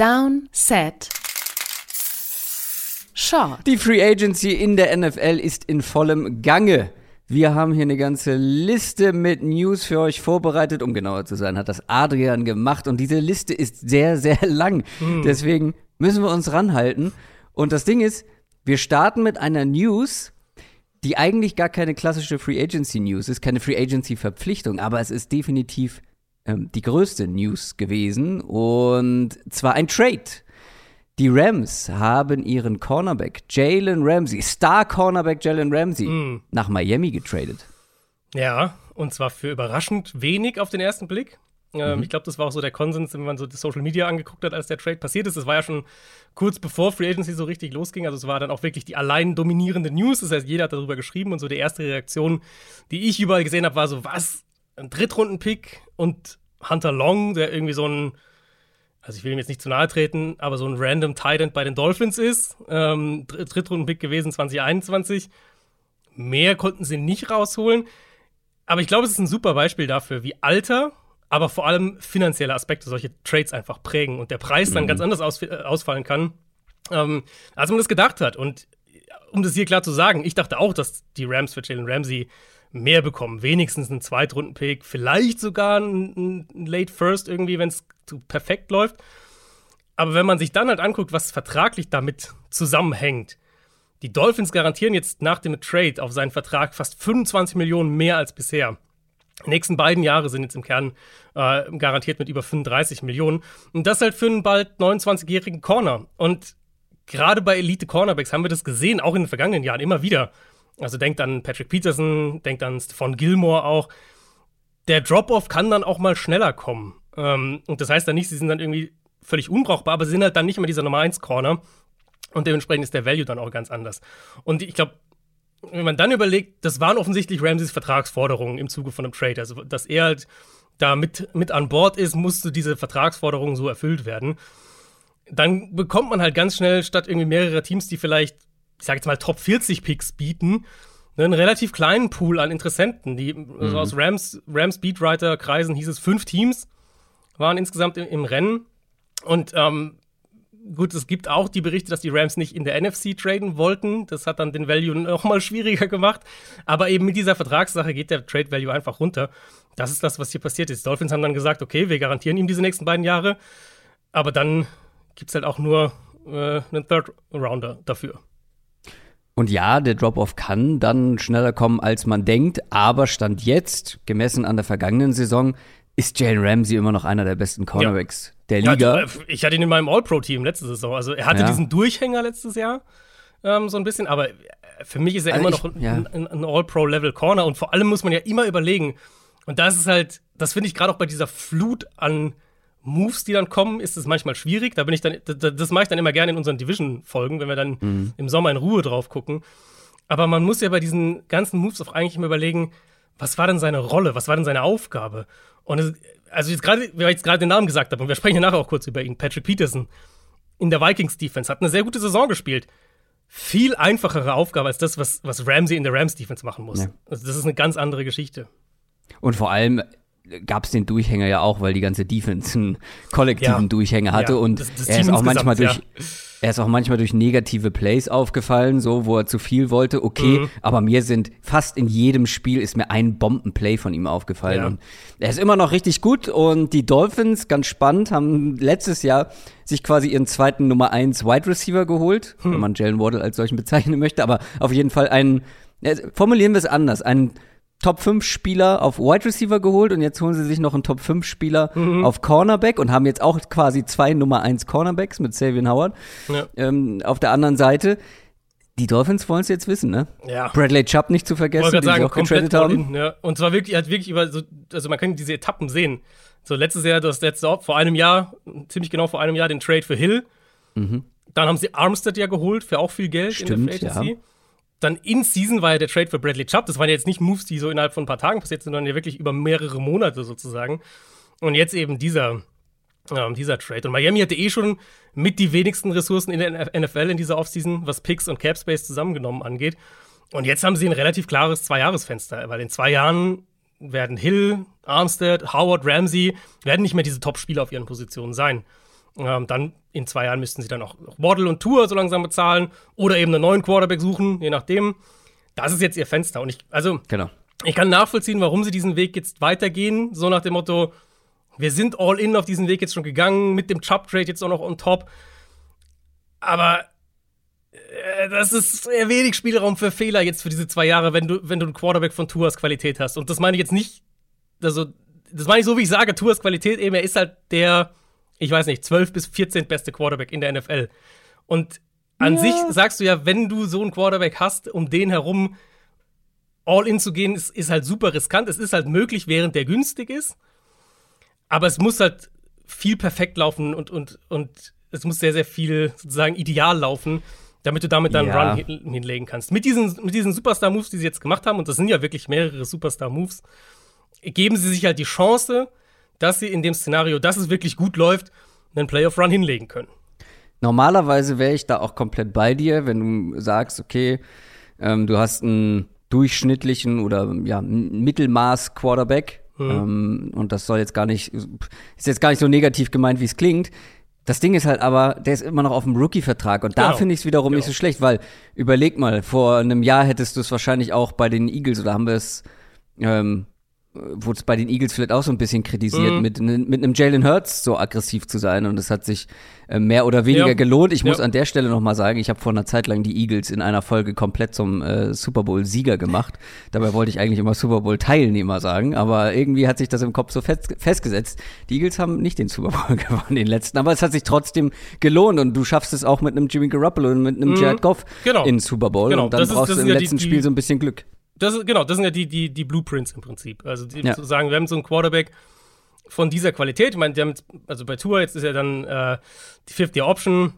Down, Set, Short. Die Free Agency in der NFL ist in vollem Gange. Wir haben hier eine ganze Liste mit News für euch vorbereitet. Um genauer zu sein, hat das Adrian gemacht. Und diese Liste ist sehr, sehr lang. Hm. Deswegen müssen wir uns ranhalten. Und das Ding ist, wir starten mit einer News, die eigentlich gar keine klassische Free Agency News ist, keine Free Agency Verpflichtung, aber es ist definitiv ähm, die größte News gewesen. Und zwar ein Trade. Die Rams haben ihren Cornerback Jalen Ramsey, Star Cornerback Jalen Ramsey, Mm. nach Miami getradet. Ja, und zwar für überraschend wenig auf den ersten Blick. Ähm, Mhm. Ich glaube, das war auch so der Konsens, wenn man so das Social Media angeguckt hat, als der Trade passiert ist. Das war ja schon kurz bevor Free Agency so richtig losging. Also es war dann auch wirklich die allein dominierende News. Das heißt, jeder hat darüber geschrieben und so die erste Reaktion, die ich überall gesehen habe, war so, was? Ein Drittrunden-Pick und Hunter Long, der irgendwie so ein, also ich will ihm jetzt nicht zu nahe treten, aber so ein random Tight End bei den Dolphins ist. Ähm, Dritt- Drittrunden-Pick gewesen 2021. Mehr konnten sie nicht rausholen. Aber ich glaube, es ist ein super Beispiel dafür, wie Alter, aber vor allem finanzielle Aspekte solche Trades einfach prägen und der Preis dann ganz anders aus, äh, ausfallen kann, ähm, als man das gedacht hat. Und um das hier klar zu sagen, ich dachte auch, dass die Rams für Jalen Ramsey mehr bekommen. Wenigstens einen Zweitrunden-Pick, vielleicht sogar einen, Late First irgendwie, wenn es perfekt läuft. Aber wenn man sich dann halt anguckt, was vertraglich damit zusammenhängt, die Dolphins garantieren jetzt nach dem Trade auf seinen Vertrag fast 25 Millionen mehr als bisher. Die nächsten beiden Jahre sind jetzt im Kern äh, garantiert mit über 35 Millionen. Und das halt für einen bald 29-jährigen Corner. Und gerade bei Elite-Cornerbacks haben wir das gesehen, auch in den vergangenen Jahren immer wieder. Also denkt an Patrick Peterson, denkt an Stephon Gilmore auch. Der Drop-Off kann dann auch mal schneller kommen. Ähm, und das heißt dann nicht, sie sind dann irgendwie völlig unbrauchbar, aber sie sind halt dann nicht mehr dieser Nummer 1-Corner. Und dementsprechend ist der Value dann auch ganz anders. Und ich glaube, wenn man dann überlegt, das waren offensichtlich Ramseys Vertragsforderungen im Zuge von einem Trade. Also, dass er halt da mit, mit an Bord ist, musste diese Vertragsforderungen so erfüllt werden. Dann bekommt man halt ganz schnell statt irgendwie mehrere Teams, die vielleicht, ich sage jetzt mal, Top 40 Picks bieten, einen relativ kleinen Pool an Interessenten. Die, also aus Rams, Rams Beatwriter-Kreisen hieß es fünf Teams, waren insgesamt im, im Rennen. Und ähm, gut, es gibt auch die Berichte, dass die Rams nicht in der NFC traden wollten. Das hat dann den Value noch mal schwieriger gemacht. Aber eben mit dieser Vertragssache geht der Trade Value einfach runter. Das ist das, was hier passiert ist. Die Dolphins haben dann gesagt, okay, wir garantieren ihm diese nächsten beiden Jahre. Aber dann gibt es halt auch nur äh, einen Third Rounder dafür. Und ja, der Drop-Off kann dann schneller kommen, als man denkt, aber Stand jetzt, gemessen an der vergangenen Saison, ist Jalen Ramsey immer noch einer der besten Cornerbacks der Liga. Ja, ich hatte ihn in meinem All-Pro-Team letzte Saison. Also er hatte Ja. diesen Durchhänger letztes Jahr ähm, so ein bisschen, aber für mich ist er Also immer ich- noch ein, ja. ein, ein All-Pro-Level-Corner und vor allem muss man ja immer überlegen. Und das ist halt, das finde ich gerade auch bei dieser Flut an Moves, die dann kommen, ist es manchmal schwierig. Da bin ich dann, das, das mache ich dann immer gerne in unseren Division-Folgen, wenn wir dann Mhm. im Sommer in Ruhe drauf gucken. Aber man muss ja bei diesen ganzen Moves auch eigentlich immer überlegen, was war denn seine Rolle, was war denn seine Aufgabe? Und es, also jetzt gerade, weil ich jetzt gerade den Namen gesagt habe, und wir sprechen ja nachher auch kurz über ihn, Patrick Peterson in der Vikings-Defense hat eine sehr gute Saison gespielt. Viel einfachere Aufgabe als das, was, was Ramsey in der Rams-Defense machen muss. Ja. Also das ist eine ganz andere Geschichte. Und vor allem gab es den Durchhänger ja auch, weil die ganze Defense einen kollektiven Ja. Durchhänger hatte Ja, und das- das er ist auch manchmal durch insgesamt, er ist auch manchmal durch negative Plays aufgefallen, so wo er zu viel wollte. Okay, Mhm. aber mir sind fast in jedem Spiel ist mir ein Bombenplay von ihm aufgefallen Ja. und er ist immer noch richtig gut und die Dolphins ganz spannend haben letztes Jahr sich quasi ihren zweiten Nummer 1 Wide Receiver geholt, Hm. wenn man Jalen Waddle als solchen bezeichnen möchte, aber auf jeden Fall einen äh, formulieren wir es anders, einen Top 5 Spieler auf Wide Receiver geholt und jetzt holen sie sich noch einen Top 5 Spieler Mhm. auf Cornerback und haben jetzt auch quasi zwei Nummer 1 Cornerbacks mit Savian Howard Ja. ähm, auf der anderen Seite. Die Dolphins wollen es jetzt wissen, ne? Ja. Bradley Chubb nicht zu vergessen, den gerade sie sagen, auch getradet haben. in, ja. Und zwar wirklich, er hat wirklich über so, also man kann diese Etappen sehen. So letztes Jahr, das letzte vor einem Jahr, ziemlich genau vor einem Jahr, den Trade für Hill. Dann haben sie Armstead ja geholt für auch viel Geld in Mhm. Stimmt, der Free Agency. ja. Dann in Season war ja der Trade für Bradley Chubb. Das waren ja jetzt nicht Moves, die so innerhalb von ein paar Tagen passiert sind, sondern ja wirklich über mehrere Monate sozusagen. Und jetzt eben dieser, ähm, dieser Trade. Und Miami hatte eh schon mit die wenigsten Ressourcen in der NFL in dieser Offseason, was Picks und Cap Space zusammengenommen angeht. Und jetzt haben sie ein relativ klares Zwei-Jahres-Fenster, weil in zwei Jahren werden Hill, Armstead, Howard, Ramsey werden nicht mehr diese Top-Spieler auf ihren Positionen sein. Ähm, dann in zwei Jahren müssten sie dann auch Waddle und Tour so langsam bezahlen oder eben einen neuen Quarterback suchen, je nachdem. Das ist jetzt ihr Fenster. Und ich, also, Genau. ich kann nachvollziehen, warum sie diesen Weg jetzt weitergehen. So nach dem Motto, wir sind all in auf diesen Weg jetzt schon gegangen, mit dem Chubb-Trade jetzt auch noch on top. Aber äh, das ist sehr wenig Spielraum für Fehler jetzt für diese zwei Jahre, wenn du, wenn du einen Quarterback von Tours Qualität hast. Und das meine ich jetzt nicht, also, das meine ich so, wie ich sage, Tours Qualität eben, er ist halt der, ich weiß nicht, 12 bis 14 beste Quarterback in der NFL. Und an Ja. sich sagst du ja, wenn du so einen Quarterback hast, um den herum all in zu gehen, ist, ist halt super riskant. Es ist halt möglich, während der günstig ist. Aber es muss halt viel perfekt laufen und, und, und es muss sehr, sehr viel sozusagen ideal laufen, damit du damit dann Ja. Run hin, hinlegen kannst. Mit diesen, mit diesen Superstar-Moves, die sie jetzt gemacht haben, und das sind ja wirklich mehrere Superstar-Moves, geben sie sich halt die Chance, dass sie in dem Szenario, dass es wirklich gut läuft, einen Playoff-Run hinlegen können. Normalerweise wäre ich da auch komplett bei dir, wenn du sagst, okay, ähm, du hast einen durchschnittlichen oder ja, Mittelmaß-Quarterback ähm, und das soll jetzt gar nicht, ist jetzt gar nicht so negativ gemeint, wie es klingt. Das Ding ist halt aber, der ist immer noch auf dem Rookie-Vertrag und da Genau. finde ich es wiederum nicht Genau. so schlecht, weil überleg mal, vor einem Jahr hättest du es wahrscheinlich auch bei den Eagles oder haben wir es ähm, wurde es bei den Eagles vielleicht auch so ein bisschen kritisiert, Mhm. mit, mit einem Jalen Hurts so aggressiv zu sein. Und es hat sich äh, mehr oder weniger Ja. gelohnt. Ich muss Ja. an der Stelle noch mal sagen, ich habe vor einer Zeit lang die Eagles in einer Folge komplett zum äh, Super Bowl-Sieger gemacht. Dabei wollte ich eigentlich immer Super Bowl-Teilnehmer sagen, aber irgendwie hat sich das im Kopf so fest, festgesetzt. Die Eagles haben nicht den Super Bowl gewonnen, den letzten, aber es hat sich trotzdem gelohnt und du schaffst es auch mit einem Jimmy Garoppolo und mit einem Mhm. Jared Goff Genau. in den Super Bowl. Genau. Und dann Das ist- brauchst das du im ja letzten die- Spiel so ein bisschen Glück. Das genau, das sind ja die, die, die Blueprints im Prinzip. Also die, Ja. zu sagen, wir haben so einen Quarterback von dieser Qualität. Ich meine, die haben jetzt, also bei Tour, jetzt ist ja dann äh, die Fifth-Year-Option,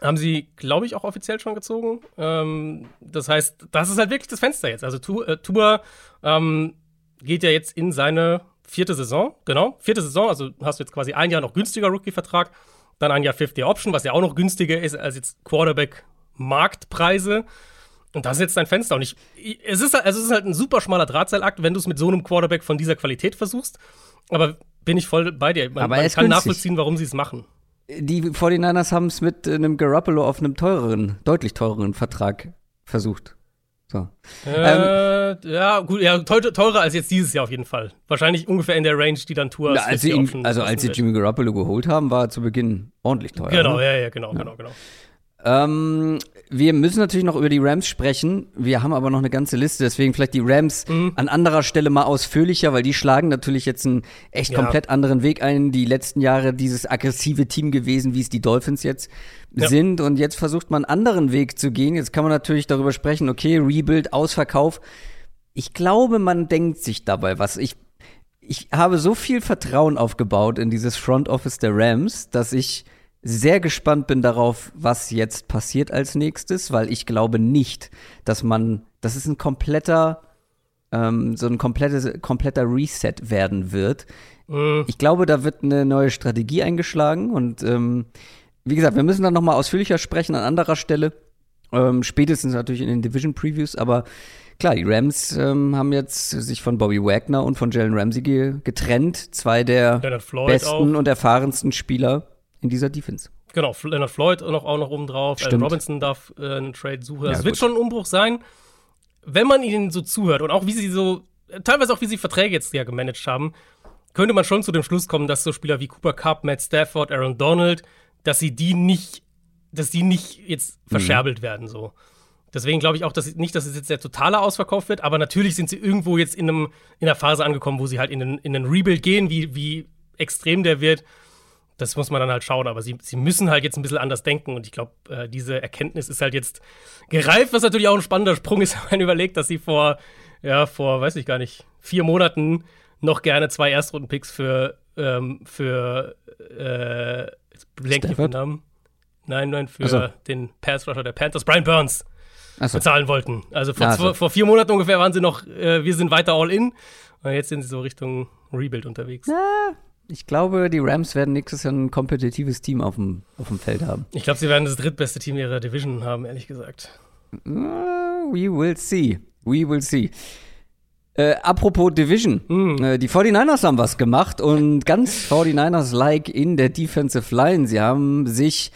haben sie, glaube ich, auch offiziell schon gezogen. Ähm, das heißt, das ist halt wirklich das Fenster jetzt. Also Tour, äh, Tour ähm, geht ja jetzt in seine vierte Saison, genau, vierte Saison, also hast du jetzt quasi ein Jahr noch günstiger Rookie-Vertrag, dann ein Jahr Fifth-Year-Option, was ja auch noch günstiger ist als jetzt Quarterback-Marktpreise. Und das ist jetzt dein Fenster. Und ich, es ist halt, also es ist halt ein super schmaler Drahtseilakt, wenn du es mit so einem Quarterback von dieser Qualität versuchst. Aber bin ich voll bei dir. Man, Aber er man kann günstig. nachvollziehen, warum sie es machen. Die 49ers haben es mit äh, einem Garoppolo auf einem teureren, deutlich teureren Vertrag versucht. So. Äh, ja, gut, ja, teu- teurer als jetzt dieses Jahr auf jeden Fall. Wahrscheinlich ungefähr in der Range, die dann Tour Ja, als sie ihn, 50 also als sie. Jimmy Garoppolo geholt haben, war er zu Beginn ordentlich teuer. Genau, ne? ja, ja, genau, genau, genau. Ähm, wir müssen natürlich noch über die Rams sprechen. Wir haben aber noch eine ganze Liste, deswegen vielleicht die Rams Mhm. an anderer Stelle mal ausführlicher, weil die schlagen natürlich jetzt einen echt Ja. komplett anderen Weg ein. Die letzten Jahre dieses aggressive Team gewesen, wie es die Dolphins jetzt Ja. sind. Und jetzt versucht man einen anderen Weg zu gehen. Jetzt kann man natürlich darüber sprechen, okay, Rebuild, Ausverkauf. Ich glaube, man denkt sich dabei was. Ich, ich habe so viel Vertrauen aufgebaut in dieses Front Office der Rams, dass ich sehr gespannt bin darauf, was jetzt passiert als nächstes, weil ich glaube nicht, dass man, das ist ein kompletter, ähm, so ein komplettes, kompletter Reset werden wird. Mhm. Ich glaube, da wird eine neue Strategie eingeschlagen und ähm, wie gesagt, wir müssen dann noch mal ausführlicher sprechen an anderer Stelle, ähm, spätestens natürlich in den Division Previews, aber klar, die Rams ähm, haben jetzt sich von Bobby Wagner und von Jalen Ramsey ge getrennt, zwei der besten auch. und erfahrensten Spieler in dieser Defense. Genau, Leonard Floyd noch, auch noch oben drauf. Robinson darf äh, einen Trade suchen. Ja, Das wird schon ein Umbruch sein, wenn man ihnen so zuhört und auch wie sie so, teilweise auch wie sie Verträge jetzt ja gemanagt haben, könnte man schon zu dem Schluss kommen, dass so Spieler wie Cooper Cup, Matt Stafford, Aaron Donald, dass sie die nicht, dass die nicht jetzt Mhm. verscherbelt werden so. Deswegen glaube ich auch, dass nicht, dass es jetzt der totale Ausverkauf wird, aber natürlich sind sie irgendwo jetzt in, einem, in einer Phase angekommen, wo sie halt in einen, in einen Rebuild gehen, wie, wie extrem der wird. Das muss man dann halt schauen, aber sie, sie müssen halt jetzt ein bisschen anders denken und ich glaube, äh, diese Erkenntnis ist halt jetzt gereift, was natürlich auch ein spannender Sprung ist, wenn man überlegt, dass sie vor, ja, vor, weiß ich gar nicht, vier Monaten noch gerne zwei Erstrunden-Picks für, ähm, für, äh, ich den? Namen. Nein, nein, für so. den Pass-Rusher der Panthers, Brian Burns, Achso. bezahlen wollten. Also vor, so. vor, vier Monaten ungefähr waren sie noch, äh, wir sind weiter all in. Und jetzt sind sie so Richtung Rebuild unterwegs. Ich glaube, die Rams werden nächstes Jahr ein kompetitives Team auf dem, auf dem Feld haben. Ich glaube, sie werden das drittbeste Team ihrer Division haben, ehrlich gesagt. Uh, we will see. We will see. Äh, apropos Division. Hm. Äh, die 49ers haben was gemacht und ganz 49ers-like in der Defensive Line. Sie haben sich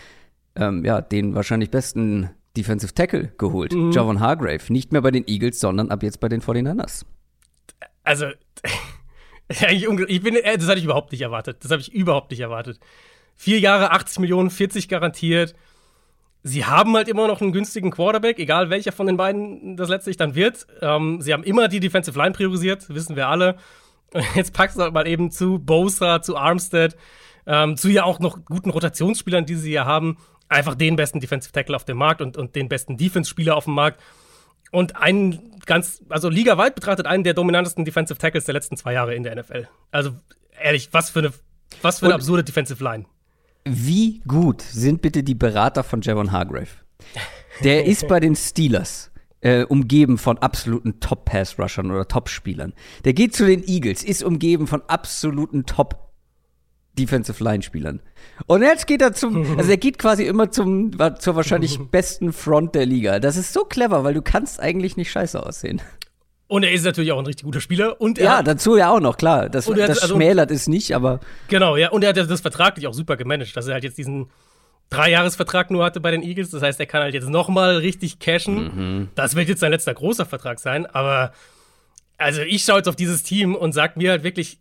ähm, ja, den wahrscheinlich besten Defensive Tackle geholt. Mhm. Javon Hargrave. Nicht mehr bei den Eagles, sondern ab jetzt bei den 49ers. Also, ich bin, äh, das hatte ich überhaupt nicht erwartet. Das habe ich überhaupt nicht erwartet. Vier Jahre, 80 Millionen, 40 garantiert. Sie haben halt immer noch einen günstigen Quarterback, egal welcher von den beiden das letztlich dann wird. Ähm, sie haben immer die Defensive Line priorisiert, wissen wir alle. Jetzt packst du halt mal eben zu Bosa, zu Armstead, ähm, zu ja auch noch guten Rotationsspielern, die sie ja haben, einfach den besten Defensive Tackle auf dem Markt und, und den besten Defense-Spieler auf dem Markt. Und einen ganz, also ligaweit betrachtet, einen der dominantesten Defensive Tackles der letzten zwei Jahre in der NFL. Also ehrlich, was für eine, was für eine Und- absurde Defensive Line. Wie gut sind bitte die Berater von Javon Hargrave? Der ist bei den Steelers äh, umgeben von absoluten Top-Pass-Rushern oder Top-Spielern. Der geht zu den Eagles, ist umgeben von absoluten Top-Defensive-Line-Spielern. Und jetzt geht er zum, also er geht quasi immer zum, zur wahrscheinlich besten Front der Liga. Das ist so clever, weil du kannst eigentlich nicht scheiße aussehen. Und er ist natürlich auch ein richtig guter Spieler. Und er Ja, hat, dazu ja auch noch, klar. Das, hat- das also- schmälert es nicht, aber genau, ja, und er hat das vertraglich auch super gemanagt, dass er halt jetzt diesen Dreijahresvertrag nur hatte bei den Eagles. Das heißt, er kann halt jetzt nochmal richtig cashen. Das wird jetzt sein letzter großer Vertrag sein, aber also ich schaue jetzt auf dieses Team und sag mir halt wirklich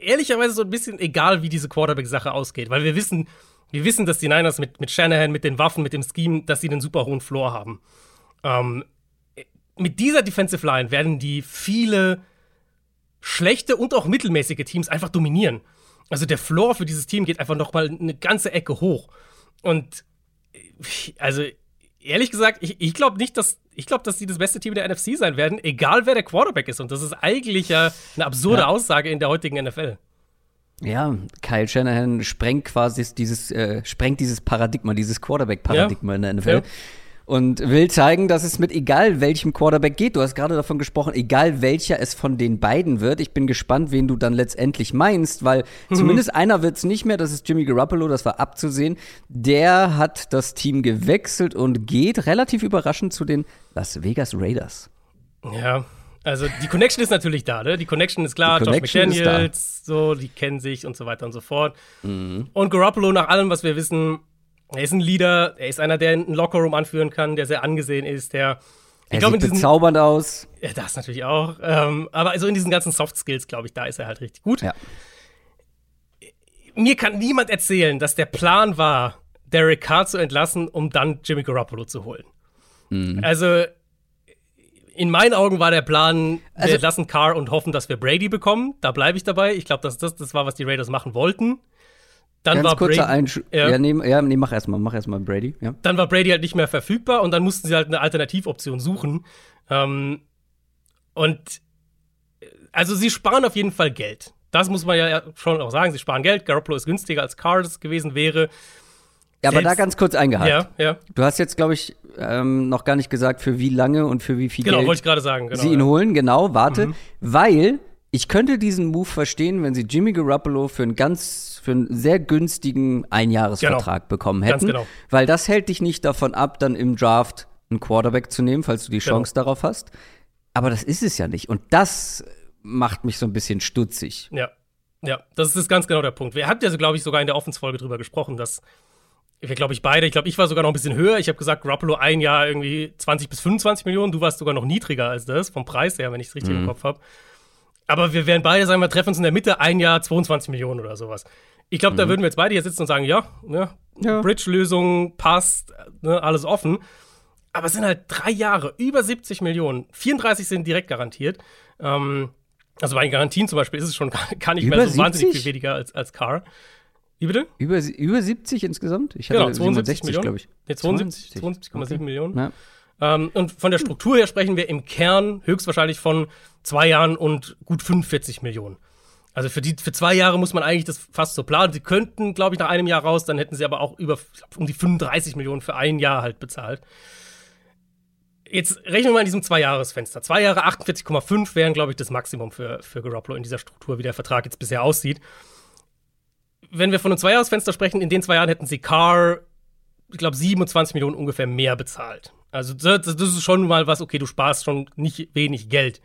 ehrlicherweise so ein bisschen egal, wie diese Quarterback-Sache ausgeht, weil wir wissen, wir wissen, dass die Niners mit, mit Shanahan, mit den Waffen, mit dem Scheme, dass sie einen super hohen Floor haben. Ähm, mit dieser Defensive Line werden die viele schlechte und auch mittelmäßige Teams einfach dominieren. Also der Floor für dieses Team geht einfach noch mal eine ganze Ecke hoch. Und äh, also ehrlich gesagt, ich, ich glaube nicht, dass ich glaube, dass sie das beste Team der NFC sein werden, egal wer der Quarterback ist. Und das ist eigentlich ja eine absurde Ja. Aussage in der heutigen NFL. Ja, Kyle Shanahan sprengt quasi dieses, äh, sprengt dieses Paradigma, dieses Quarterback-Paradigma Ja. in der NFL. Ja. Und will zeigen, dass es mit egal welchem Quarterback geht. Du hast gerade davon gesprochen, egal welcher es von den beiden wird. Ich bin gespannt, wen du dann letztendlich meinst, weil Mhm. zumindest einer wird es nicht mehr. Das ist Jimmy Garoppolo, das war abzusehen. Der hat das Team gewechselt und geht relativ überraschend zu den Las Vegas Raiders. Ja, also die Connection ist natürlich da, ne? Die Connection ist klar, Josh Connection ist McDaniels, so, die kennen sich und so weiter und so fort. Mhm. Und Garoppolo, nach allem, was wir wissen, er ist ein Leader, er ist einer, der einen Lockerroom anführen kann, der sehr angesehen ist, der ich Er glaube, in sieht diesen, bezaubernd aus. ja, das natürlich auch. Ähm, aber also in diesen ganzen Soft Skills, glaube ich, da ist er halt richtig gut. Ja. Mir kann niemand erzählen, dass der Plan war, Derek Carr zu entlassen, um dann Jimmy Garoppolo zu holen. Mhm. Also in meinen Augen war der Plan, wir Also- entlassen Carr und hoffen, dass wir Brady bekommen. Da bleibe ich dabei. Ich glaube, dass das das war, was die Raiders machen wollten. Dann Ganz war kurzer Brady, Einschub. Ja. Ja, nee, ja, nee, mach erstmal, mach erstmal Brady. Ja. dann war Brady halt nicht mehr verfügbar und dann mussten sie halt eine Alternativoption suchen. Ähm, und äh, also sie sparen auf jeden Fall Geld. Das muss man ja schon auch sagen. Sie sparen Geld. Garoppolo ist günstiger als Carr das gewesen wäre. Ja, aber Selbst- da ganz kurz eingehakt. Ja, ja. Du hast jetzt, glaube ich, ähm, noch gar nicht gesagt, für wie lange und für wie viel Genau, wollte Geld ich gerade sagen. Genau, sie ihn ja. Mhm. holen. Genau, warte. Weil ich könnte diesen Move verstehen, wenn sie Jimmy Garoppolo für einen ganz, für einen sehr günstigen Einjahresvertrag bekommen Ganz hätten. genau. Weil das hält dich nicht davon ab, dann im Draft einen Quarterback zu nehmen, falls du die Genau. Chance darauf hast. Aber das ist es ja nicht. Und das macht mich so ein bisschen stutzig. Ja, ja, das ist ganz genau der Punkt. Wir hatten ja, so, glaube ich, sogar in der Offensfolge drüber gesprochen, dass wir, glaube ich, beide, ich glaube, ich war sogar noch ein bisschen höher. Ich habe gesagt, Garoppolo ein Jahr irgendwie 20 bis 25 Millionen. Du warst sogar noch niedriger als das, vom Preis her, wenn ich es richtig im Kopf habe. Aber wir werden beide sagen, wir treffen uns in der Mitte, ein Jahr 22 Millionen oder sowas. Ich glaube, da würden wir jetzt beide hier sitzen und sagen, ja, ne, Ja. Bridge-Lösung passt, ne, alles offen. Aber es sind halt drei Jahre, über 70 Millionen. 34 sind direkt garantiert. Ähm, also bei den Garantien zum Beispiel ist es schon gar, nicht mehr Über so wahnsinnig 70? viel weniger als, als Car. Wie bitte? Über, über 70 insgesamt? Ich hatte Genau, 72 Millionen. glaube ich. Nee, 72 72,7 Okay. Millionen. Ja. Ähm, und von der Struktur her sprechen wir im Kern höchstwahrscheinlich von zwei Jahren und gut 45 Millionen. Also für, die, für zwei Jahre muss man eigentlich das fast so planen. Sie könnten, glaube ich, nach einem Jahr raus, dann hätten sie aber auch über um die 35 Millionen für ein Jahr halt bezahlt. Jetzt rechnen wir mal in diesem Zwei-Jahres-Fenster. Zwei Jahre 48,5 wären, glaube ich, das Maximum für, für Garoppolo in dieser Struktur, wie der Vertrag jetzt bisher aussieht. Wenn wir von einem Zweijahresfenster sprechen, in den zwei Jahren hätten sie Carr, ich glaube, 27 Millionen ungefähr mehr bezahlt. Also das, das ist schon mal was, okay, du sparst schon nicht wenig Geld.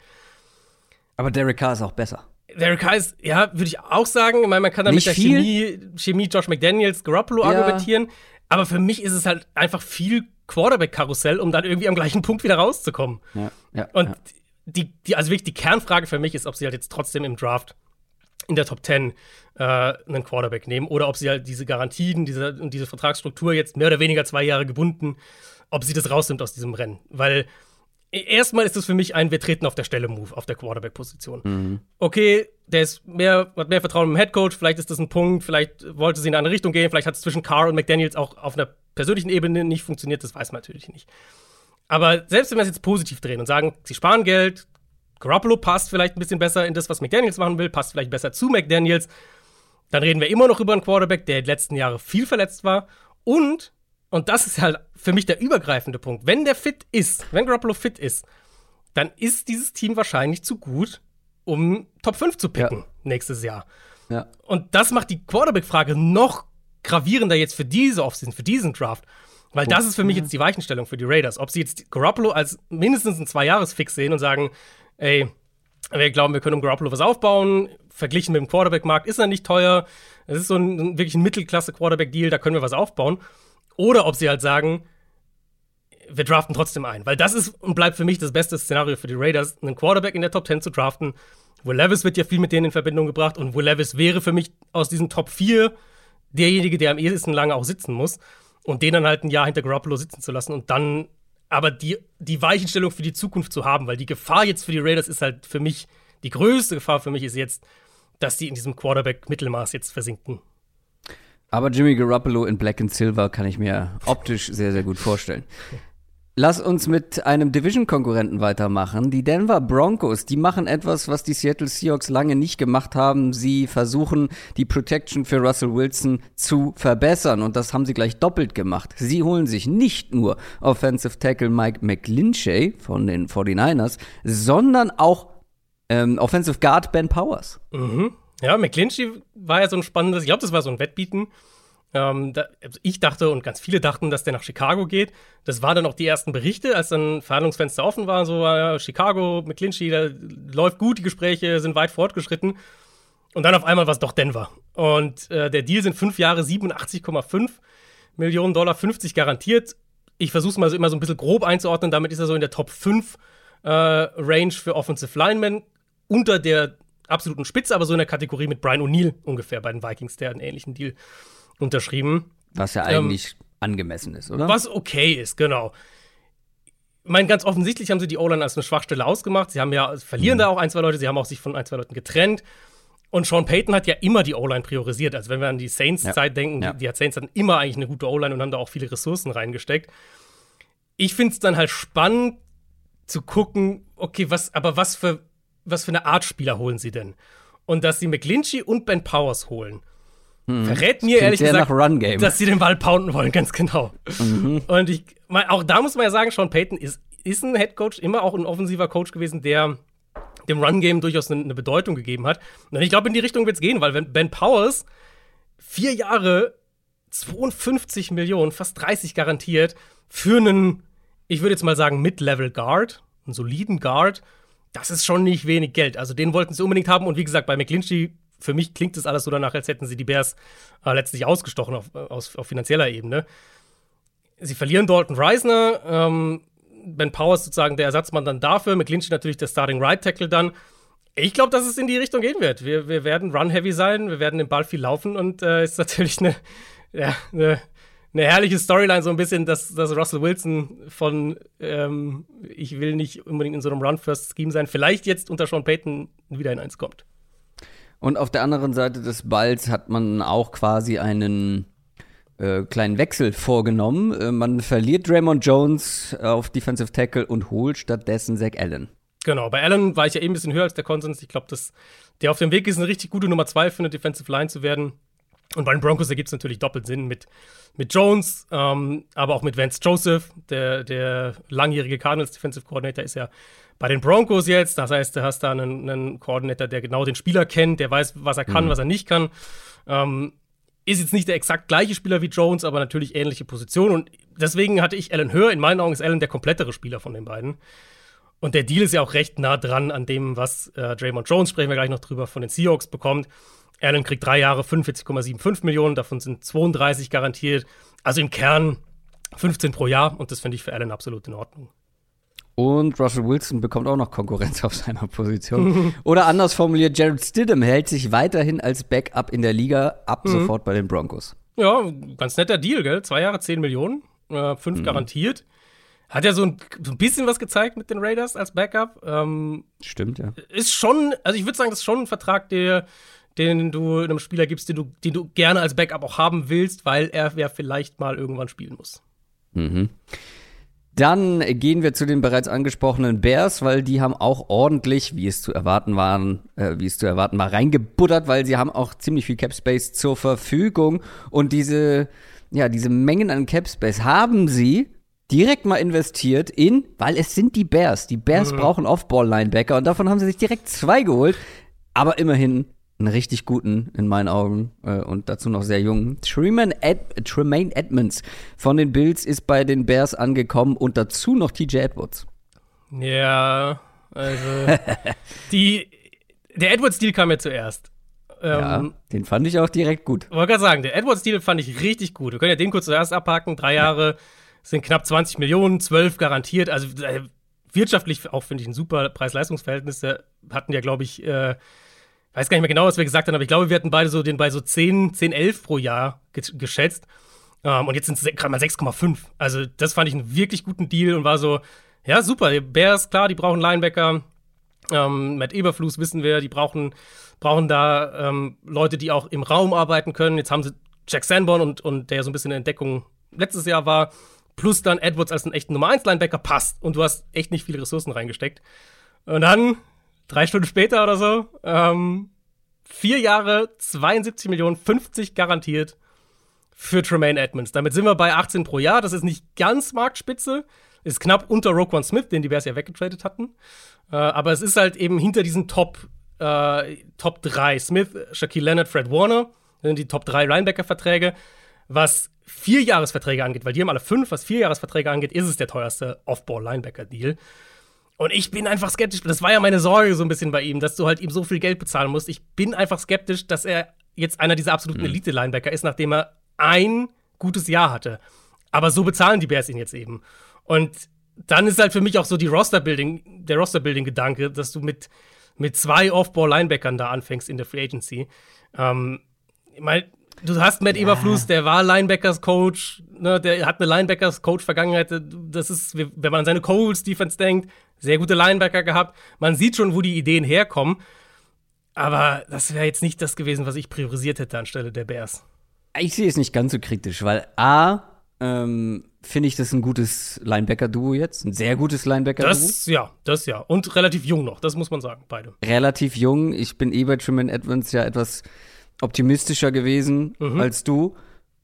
Aber Derek Carr ist auch besser. Derek Carr ist, ja, würde ich auch sagen. Ich meine, man kann da mit Nicht der viel? Chemie, Chemie Josh McDaniels, Garoppolo Ja. argumentieren. Aber für mich ist es halt einfach viel Quarterback-Karussell, um dann irgendwie am gleichen Punkt wieder rauszukommen. Ja, ja, Und ja. die, die, also wirklich die Kernfrage für mich ist, ob sie halt jetzt trotzdem im Draft in der Top 10 äh, einen Quarterback nehmen oder ob sie halt diese Garantien diese, und diese Vertragsstruktur jetzt mehr oder weniger zwei Jahre gebunden, ob sie das rausnimmt aus diesem Rennen. Weil e- erstmal ist es für mich ein Wir treten auf der Stelle Move auf der Quarterback-Position. Okay, der ist mehr, hat mehr Vertrauen im Headcoach, vielleicht ist das ein Punkt, vielleicht wollte sie in eine Richtung gehen, vielleicht hat es zwischen Carr und McDaniels auch auf einer persönlichen Ebene nicht funktioniert, das weiß man natürlich nicht. Aber selbst wenn wir es jetzt positiv drehen und sagen, sie sparen Geld, Garoppolo passt vielleicht ein bisschen besser in das, was McDaniels machen will, passt vielleicht besser zu McDaniels, dann reden wir immer noch über einen Quarterback, der die letzten Jahre viel verletzt war. Und, und das ist halt für mich der übergreifende Punkt, wenn der fit ist, wenn Garoppolo fit ist, dann ist dieses Team wahrscheinlich zu gut, um Top 5 zu picken Ja. nächstes Jahr. ja. Und das macht die Quarterback-Frage noch gravierender jetzt für diese Offseason, für diesen Draft. Weil das ist für mich jetzt die Weichenstellung für die Raiders. Ob sie jetzt Garoppolo als mindestens ein Zwei-Jahres-Fix sehen und sagen, ey, wir glauben, wir können um Garoppolo was aufbauen. Verglichen mit dem Quarterback-Markt ist er nicht teuer. Es ist so ein, ein wirklich ein Mittelklasse-Quarterback-Deal, da können wir was aufbauen. Oder ob sie halt sagen, wir draften trotzdem ein. Weil das ist und bleibt für mich das beste Szenario für die Raiders, einen Quarterback in der Top 10 zu draften. Will Levis wird ja viel mit denen in Verbindung gebracht und Will Levis wäre für mich aus diesen Top 4 derjenige, der am ehesten lange auch sitzen muss und den dann halt ein Jahr hinter Garoppolo sitzen zu lassen und dann aber die, die Weichenstellung für die Zukunft zu haben, weil die Gefahr jetzt für die Raiders ist halt für mich, die größte Gefahr für mich ist jetzt, dass die in diesem Quarterback-Mittelmaß jetzt versinken. Aber Jimmy Garoppolo in Black and Silver kann ich mir optisch sehr, sehr gut vorstellen. Lass uns mit einem Division-Konkurrenten weitermachen. Die Denver Broncos, die machen etwas, was die Seattle Seahawks lange nicht gemacht haben. Sie versuchen, die Protection für Russell Wilson zu verbessern. Und das haben sie gleich doppelt gemacht. Sie holen sich nicht nur Offensive Tackle Mike McGlinchey von den 49ers, sondern auch ähm, Offensive Guard Ben Powers. Mhm. Ja, McClinchy war ja so ein spannendes, ich glaube, das war so ein Wettbieten. Ähm, da, also ich dachte und ganz viele dachten, dass der nach Chicago geht. Das waren dann auch die ersten Berichte, als dann Verhandlungsfenster offen war. So war ja, Chicago, McClinchy, da läuft gut, die Gespräche sind weit fortgeschritten. Und dann auf einmal war es doch Denver. Und äh, der Deal sind fünf Jahre 87,5 Millionen Dollar, 50 garantiert. Ich versuche es mal so immer so ein bisschen grob einzuordnen. Damit ist er so in der Top 5 äh, Range für Offensive Linemen. Unter der absoluten Spitze, aber so in der Kategorie mit Brian O'Neill ungefähr bei den Vikings, der einen ähnlichen Deal unterschrieben. Was ja eigentlich angemessen ist, oder? Was okay ist, genau. Ich meine, ganz offensichtlich haben sie die O-Line als eine Schwachstelle ausgemacht. Sie haben ja, verlieren da auch ein, zwei Leute, sie haben auch sich von ein, zwei Leuten getrennt. Und Sean Payton hat ja immer die O-Line priorisiert. Also wenn wir an die Saints-Zeit denken, Ja. die, die Saints hatten immer eigentlich eine gute O-Line und haben da auch viele Ressourcen reingesteckt. Ich finde es dann halt spannend zu gucken, okay, was, aber was für, was für eine Art Spieler holen sie denn? Und dass sie McGlinchey und Ben Powers holen, verrät mir ehrlich gesagt, dass sie den Ball pounden wollen, ganz genau. Und ich, auch da muss man ja sagen, Sean Payton ist, ist ein Headcoach, immer auch ein offensiver Coach gewesen, der dem Run-Game durchaus eine, eine Bedeutung gegeben hat. Und ich glaube, in die Richtung wird es gehen, weil wenn Ben Powers vier Jahre 52 Millionen, fast 30 garantiert, für einen, ich würde jetzt mal sagen, Mid-Level Guard, einen soliden Guard, das ist schon nicht wenig Geld. Also den wollten sie unbedingt haben. Und wie gesagt, bei McClinchy, für mich klingt das alles so danach, als hätten sie die Bears äh, letztlich ausgestochen auf, aus, auf finanzieller Ebene. Sie verlieren Dalton Reisner, ähm, Ben Powers sozusagen der Ersatzmann dann dafür, McClinchy natürlich der Starting Right Tackle dann. Ich glaube, dass es in die Richtung gehen wird. Wir, wir werden run-heavy sein, wir werden den Ball viel laufen und äh, ist natürlich eine, ja, eine, eine herrliche Storyline, so ein bisschen, dass, dass Russell Wilson von ähm, ich will nicht unbedingt in so einem Run-First-Scheme sein, vielleicht jetzt unter Sean Payton wieder in eins kommt. Und auf der anderen Seite des Balls hat man auch quasi einen äh, kleinen Wechsel vorgenommen. Äh, man verliert Draymond Jones auf Defensive Tackle und holt stattdessen Zach Allen. Genau, bei Allen war ich ja eben ein bisschen höher als der Konsens. Ich glaube, dass der auf dem Weg ist, eine richtig gute Nummer zwei für eine Defensive Line zu werden. Und bei den Broncos ergibt es natürlich doppelt Sinn mit, mit Jones, ähm, aber auch mit Vance Joseph, der, der langjährige Cardinals Defensive Coordinator ist ja bei den Broncos jetzt. Das heißt, du hast da einen, einen Coordinator, der genau den Spieler kennt, der weiß, was er kann, was er nicht kann. Ähm, ist jetzt nicht der exakt gleiche Spieler wie Jones, aber natürlich ähnliche Position. Und deswegen hatte ich Allen höher. In meinen Augen ist Allen der komplettere Spieler von den beiden. Und der Deal ist ja auch recht nah dran an dem, was äh, Draymond Jones, sprechen wir gleich noch drüber, von den Seahawks bekommt. Allen kriegt drei Jahre 45,75 Millionen, davon sind 32 garantiert. Also im Kern 15 pro Jahr und das finde ich für Allen absolut in Ordnung. Und Russell Wilson bekommt auch noch Konkurrenz auf seiner Position. Oder anders formuliert, Jared Stidham hält sich weiterhin als Backup in der Liga ab mhm. sofort bei den Broncos. Ja, ganz netter Deal, gell? Zwei Jahre, 10 Millionen, äh, fünf mhm. garantiert. Hat ja so ein, so ein, bisschen was gezeigt mit den Raiders als Backup. Ähm, Stimmt, ja. Ist schon, also ich würde sagen, das ist schon ein Vertrag, der, den du einem Spieler gibst, den du, den du gerne als Backup auch haben willst, weil er ja vielleicht mal irgendwann spielen muss. Mhm. Dann gehen wir zu den bereits angesprochenen Bears, weil die haben auch ordentlich, wie es zu erwarten waren, äh, wie es zu erwarten war, reingebuttert, weil sie haben auch ziemlich viel Cap Space zur Verfügung und diese, ja, diese Mengen an Cap Space haben sie direkt mal investiert in, weil es sind die Bears. Die Bears mhm. brauchen Off-Ball-Linebacker und davon haben sie sich direkt zwei geholt. Aber immerhin einen richtig guten, in meinen Augen, äh, und dazu noch sehr jungen. Tremaine, Ed Tremaine Edmonds von den Bills ist bei den Bears angekommen und dazu noch TJ Edwards. Ja, also die, der Edwards-Deal kam ja zuerst. Ähm, ja, den fand ich auch direkt gut. Wollte gerade sagen, der Edwards-Deal fand ich richtig gut. Wir können ja den kurz zuerst abhaken. Drei Jahre ja. sind knapp 20 Millionen, 12 garantiert. Also äh, wirtschaftlich auch, finde ich, ein super Preis-Leistungs-Verhältnis. Hatten ja, glaube ich, äh, weiß gar nicht mehr genau, was wir gesagt haben, aber ich glaube, wir hatten beide so den bei so 10, 10 11 pro Jahr geschätzt. Ähm, und jetzt sind es gerade mal 6,5. Also, das fand ich einen wirklich guten Deal und war so, ja, super. Die Bears, klar, die brauchen Linebacker. Ähm, Matt Eberfluss wissen wir, die brauchen, brauchen da ähm, Leute, die auch im Raum arbeiten können. Jetzt haben sie Jack Sanborn und, und der so ein bisschen in Entdeckung letztes Jahr war, plus dann Edwards als einen echten Nummer 1 Linebacker passt und du hast echt nicht viele Ressourcen reingesteckt. Und dann drei Stunden später oder so, ähm, vier Jahre, 72 Millionen, 50 garantiert für Tremaine Edmonds. Damit sind wir bei 18 pro Jahr. Das ist nicht ganz Marktspitze. Ist knapp unter Roquan Smith, den die Bears ja weggetradet hatten. Äh, aber es ist halt eben hinter diesen Top, äh, Top 3. Smith, Shaquille Leonard, Fred Warner. Sind die Top 3 Linebacker-Verträge. Was Vierjahresverträge angeht, weil die haben alle fünf, was Vierjahresverträge angeht, ist es der teuerste Off-Ball-Linebacker-Deal. Und ich bin einfach skeptisch. Das war ja meine Sorge so ein bisschen bei ihm, dass du halt ihm so viel Geld bezahlen musst. Ich bin einfach skeptisch, dass er jetzt einer dieser absoluten mhm. Elite-Linebacker ist, nachdem er ein gutes Jahr hatte. Aber so bezahlen die Bears ihn jetzt eben. Und dann ist halt für mich auch so die Roster-Building, der Roster-Building-Gedanke, dass du mit, mit zwei Off-Ball-Linebackern da anfängst in der Free Agency. Ähm, ich meine, du hast Matt ja. Eberfluss, der war Linebackers-Coach, ne, der hat eine Linebackers-Coach-Vergangenheit. Das ist, wenn man an seine Coles-Defense denkt, sehr gute Linebacker gehabt. Man sieht schon, wo die Ideen herkommen. Aber das wäre jetzt nicht das gewesen, was ich priorisiert hätte anstelle der Bears. Ich sehe es nicht ganz so kritisch, weil A, ähm, finde ich das ein gutes Linebacker-Duo jetzt. Ein sehr gutes Linebacker-Duo. Das, ja, das ja. Und relativ jung noch, das muss man sagen, beide. Relativ jung. Ich bin eh bei Truman Edmonds ja etwas optimistischer gewesen mhm. als du.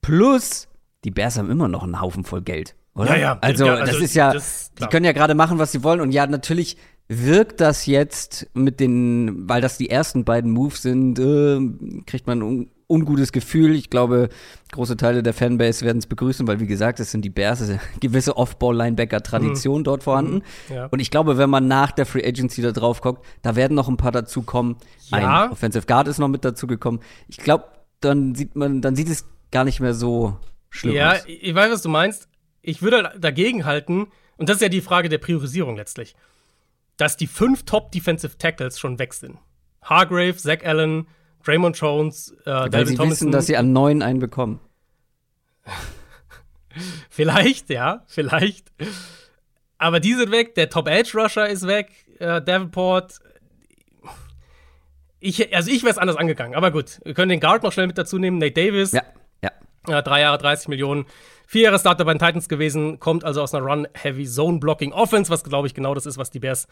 Plus, die Bears haben immer noch einen Haufen voll Geld. Oder? Ja, ja. Also, ja, also das ist ja, das, die können ja gerade machen, was sie wollen. Und ja, natürlich wirkt das jetzt mit den, weil das die ersten beiden Moves sind, äh, kriegt man ein ungutes Gefühl. Ich glaube, große Teile der Fanbase werden es begrüßen, weil wie gesagt, es sind die Bears, eine gewisse Off-Ball-Linebacker-Tradition mhm. dort vorhanden. Mhm. Ja. Und ich glaube, wenn man nach der Free Agency da drauf guckt, da werden noch ein paar dazukommen. Ja. Ein Offensive Guard ist noch mit dazugekommen. Ich glaube, dann sieht man, dann sieht es gar nicht mehr so schlimm ja, aus. Ja, ich weiß, was du meinst ich würde dagegen halten, und das ist ja die Frage der Priorisierung letztlich, dass die fünf Top Defensive Tackles schon weg sind. Hargrave, Zach Allen, Draymond Jones, äh, Weil David sie Thomason. wissen, dass sie an neun einen bekommen. vielleicht, ja, vielleicht. Aber die sind weg. Der Top Edge Rusher ist weg. Äh, Davenport. Ich, also ich wäre es anders angegangen. Aber gut, wir können den Guard noch schnell mit dazu nehmen. Nate Davis. Ja, ja. Äh, drei Jahre, 30 Millionen. Vier Jahre Starter bei den Titans gewesen, kommt also aus einer Run-Heavy-Zone-Blocking-Offense, was, glaube ich, genau das ist, was die Bears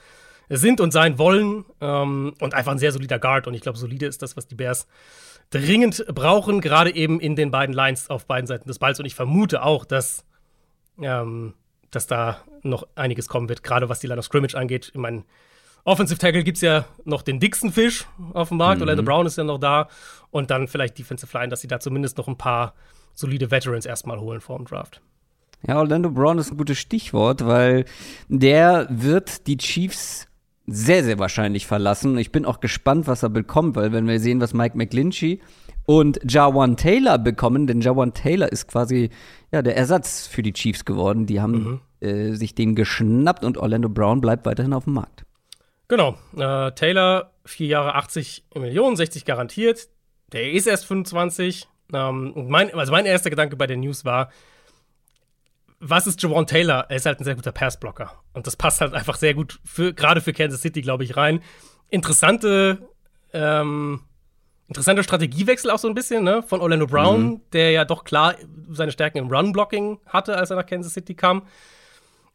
sind und sein wollen. Ähm, und einfach ein sehr solider Guard. Und ich glaube, solide ist das, was die Bears dringend brauchen, gerade eben in den beiden Lines auf beiden Seiten des Balls. Und ich vermute auch, dass, ähm, dass da noch einiges kommen wird, gerade was die Line of Scrimmage angeht. Ich meine, Offensive Tackle gibt es ja noch den dicksten Fisch auf dem Markt. Mhm. Orlando Brown ist ja noch da. Und dann vielleicht Defensive Line, dass sie da zumindest noch ein paar solide Veterans erstmal holen vor dem Draft. Ja, Orlando Brown ist ein gutes Stichwort, weil der wird die Chiefs sehr, sehr wahrscheinlich verlassen. Ich bin auch gespannt, was er bekommt, weil wenn wir sehen, was Mike McGlinchey und Jawan Taylor bekommen, denn Jawan Taylor ist quasi ja der Ersatz für die Chiefs geworden. Die haben mhm. äh, sich den geschnappt und Orlando Brown bleibt weiterhin auf dem Markt. Genau. Äh, Taylor, vier Jahre 80 Millionen, 60 garantiert. Der ist erst 25. Ähm, mein, also mein erster Gedanke bei den News war, was ist Jawan Taylor? Er ist halt ein sehr guter Passblocker. Und das passt halt einfach sehr gut, für, gerade für Kansas City, glaube ich, rein. Interessante, ähm, interessanter Strategiewechsel auch so ein bisschen, ne? Von Orlando Brown, mhm. der ja doch klar seine Stärken im Run-Blocking hatte, als er nach Kansas City kam.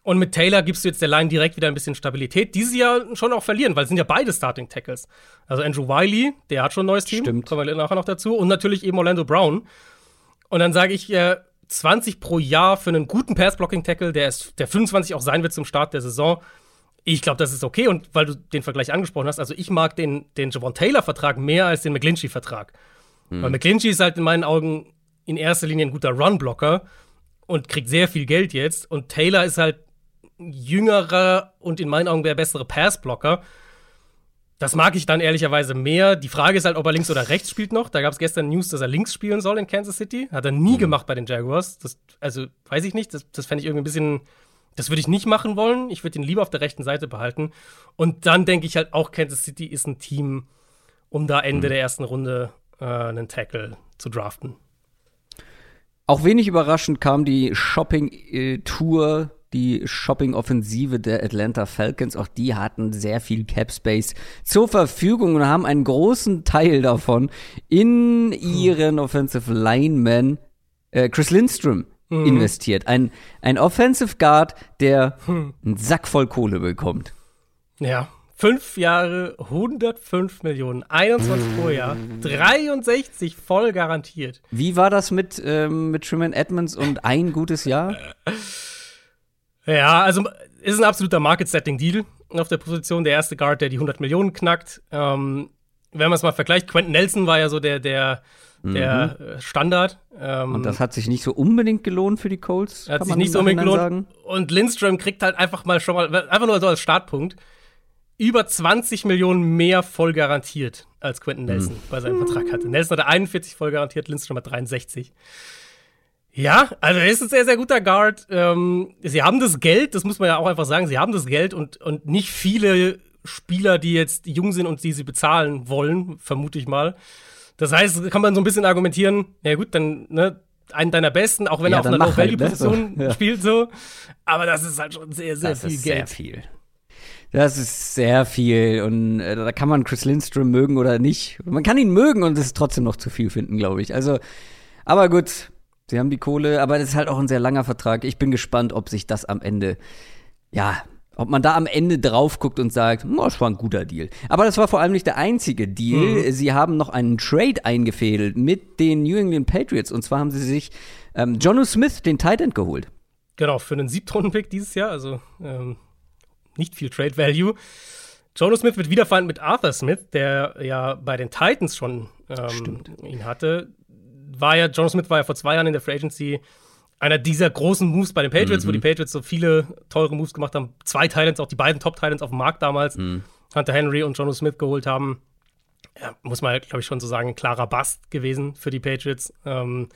Und mit Taylor gibst du jetzt der Line direkt wieder ein bisschen Stabilität, die sie ja schon auch verlieren, weil es sind ja beide Starting Tackles. Also Andrew Wiley, der hat schon ein neues Team, Stimmt. kommen wir nachher noch dazu. Und natürlich eben Orlando Brown. Und dann sage ich, äh, 20 pro Jahr für einen guten Pass-Blocking-Tackle, der, ist, der 25 auch sein wird zum Start der Saison. Ich glaube, das ist okay. Und weil du den Vergleich angesprochen hast, also ich mag den, den Javon Taylor-Vertrag mehr als den McGlinchey-Vertrag. Hm. Weil McGlinchey ist halt in meinen Augen in erster Linie ein guter Run-Blocker und kriegt sehr viel Geld jetzt. Und Taylor ist halt jüngerer und in meinen Augen der bessere Pass-Blocker. Das mag ich dann ehrlicherweise mehr. Die Frage ist halt, ob er links oder rechts spielt noch. Da gab es gestern News, dass er links spielen soll in Kansas City. Hat er nie mhm. gemacht bei den Jaguars. Das, also, weiß ich nicht. Das, das fände ich irgendwie ein bisschen. Das würde ich nicht machen wollen. Ich würde ihn lieber auf der rechten Seite behalten. Und dann denke ich halt auch, Kansas City ist ein Team, um da Ende mhm. der ersten Runde äh, einen Tackle zu draften. Auch wenig überraschend kam die Shopping-Tour die Shopping-Offensive der Atlanta Falcons. Auch die hatten sehr viel Cap Space zur Verfügung und haben einen großen Teil davon in ihren Offensive Lineman äh, Chris Lindstrom mhm. investiert. Ein, ein Offensive Guard, der hm. einen Sack voll Kohle bekommt. Ja, Fünf Jahre, 105 Millionen, 21 pro Jahr, 63 voll garantiert. Wie war das mit, ähm, mit Truman Edmonds und ein gutes Jahr? Ja, also ist ein absoluter Market-Setting-Deal auf der Position. Der erste Guard, der die 100 Millionen knackt. Ähm, wenn man es mal vergleicht, Quentin Nelson war ja so der, der, der mhm. Standard. Ähm, und das hat sich nicht so unbedingt gelohnt für die Colts. Hat sich nicht so unbedingt gelohnt. Sagen. Und Lindström kriegt halt einfach mal schon mal, einfach nur so als Startpunkt, über 20 Millionen mehr voll garantiert, als Quentin Nelson mhm. bei seinem Vertrag hatte. Nelson hatte 41 voll garantiert, Lindström hat 63. Ja, also er ist ein sehr, sehr guter Guard. Ähm, sie haben das Geld, das muss man ja auch einfach sagen, sie haben das Geld und, und nicht viele Spieler, die jetzt jung sind und die sie bezahlen wollen, vermute ich mal. Das heißt, kann man so ein bisschen argumentieren, ja gut, dann, ne, einen deiner besten, auch wenn ja, er auf einer Low-Value-Position halt, ne? spielt, so. Aber das ist halt schon sehr, sehr das viel ist Geld. Sehr viel. Das ist sehr viel und äh, da kann man Chris Lindstrom mögen oder nicht. Man kann ihn mögen und es ist trotzdem noch zu viel finden, glaube ich. Also, aber gut, Sie haben die Kohle, aber das ist halt auch ein sehr langer Vertrag. Ich bin gespannt, ob sich das am Ende, ja, ob man da am Ende drauf guckt und sagt, oh, das war ein guter Deal. Aber das war vor allem nicht der einzige Deal. Mhm. Sie haben noch einen Trade eingefädelt mit den New England Patriots. Und zwar haben sie sich ähm, Jono Smith, den Tight End, geholt. Genau, für einen Siebtrunden-Pick dieses Jahr, also ähm, nicht viel Trade Value. Jono Smith wird wiederverhandelt mit Arthur Smith, der ja bei den Titans schon ähm, ihn hatte war ja, John Smith war ja vor zwei Jahren in der Free Agency einer dieser großen Moves bei den Patriots, mhm. wo die Patriots so viele teure Moves gemacht haben. Zwei Titans, auch die beiden Top-Titans auf dem Markt damals, mhm. Hunter Henry und Jono Smith geholt haben. Ja, muss man, glaube ich, schon so sagen, ein klarer Bust gewesen für die Patriots. Ähm,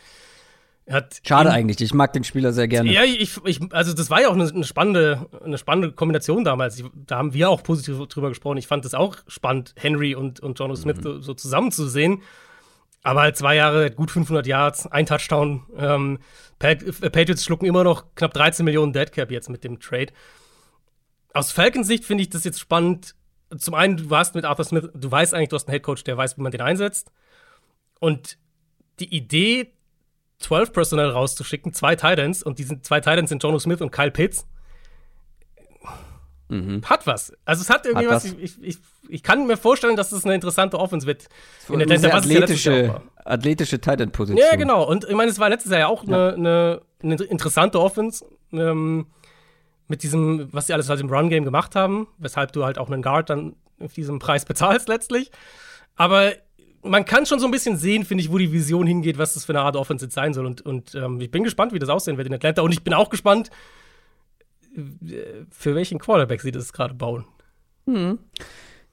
Schade eigentlich, ich mag den Spieler sehr gerne. Ja, ich, ich, also das war ja auch eine, eine, spannende, eine spannende Kombination damals. Da haben wir auch positiv drüber gesprochen. Ich fand es auch spannend, Henry und, und Jono Smith mhm. so, so zusammen zu sehen. Aber halt zwei Jahre, gut 500 Yards, ein Touchdown. Ähm, Patriots schlucken immer noch knapp 13 Millionen Deadcap jetzt mit dem Trade. Aus Falcons Sicht finde ich das jetzt spannend. Zum einen, du warst mit Arthur Smith, du weißt eigentlich, du hast einen Headcoach, der weiß, wie man den einsetzt. Und die Idee, 12 Personal rauszuschicken, zwei Titans, und diese zwei Titans sind Jono Smith und Kyle Pitts, mhm. hat was. Also es hat irgendwie hat was. Ich, ich, ich, kann mir vorstellen, dass es eine interessante Offense wird. In der eine athletische, athletische Titan-Position. Ja, genau. Und ich meine, es war letztes Jahr ja auch ja. Eine, eine, eine, interessante Offense. Ähm, mit diesem, was sie alles halt im Run-Game gemacht haben, weshalb du halt auch einen Guard dann auf diesem Preis bezahlst letztlich. Aber man kann schon so ein bisschen sehen, finde ich, wo die Vision hingeht, was das für eine Art Offense jetzt sein soll. Und, und ähm, ich bin gespannt, wie das aussehen wird in Atlanta. Und ich bin auch gespannt, für welchen Quarterback sie das gerade bauen. Hm.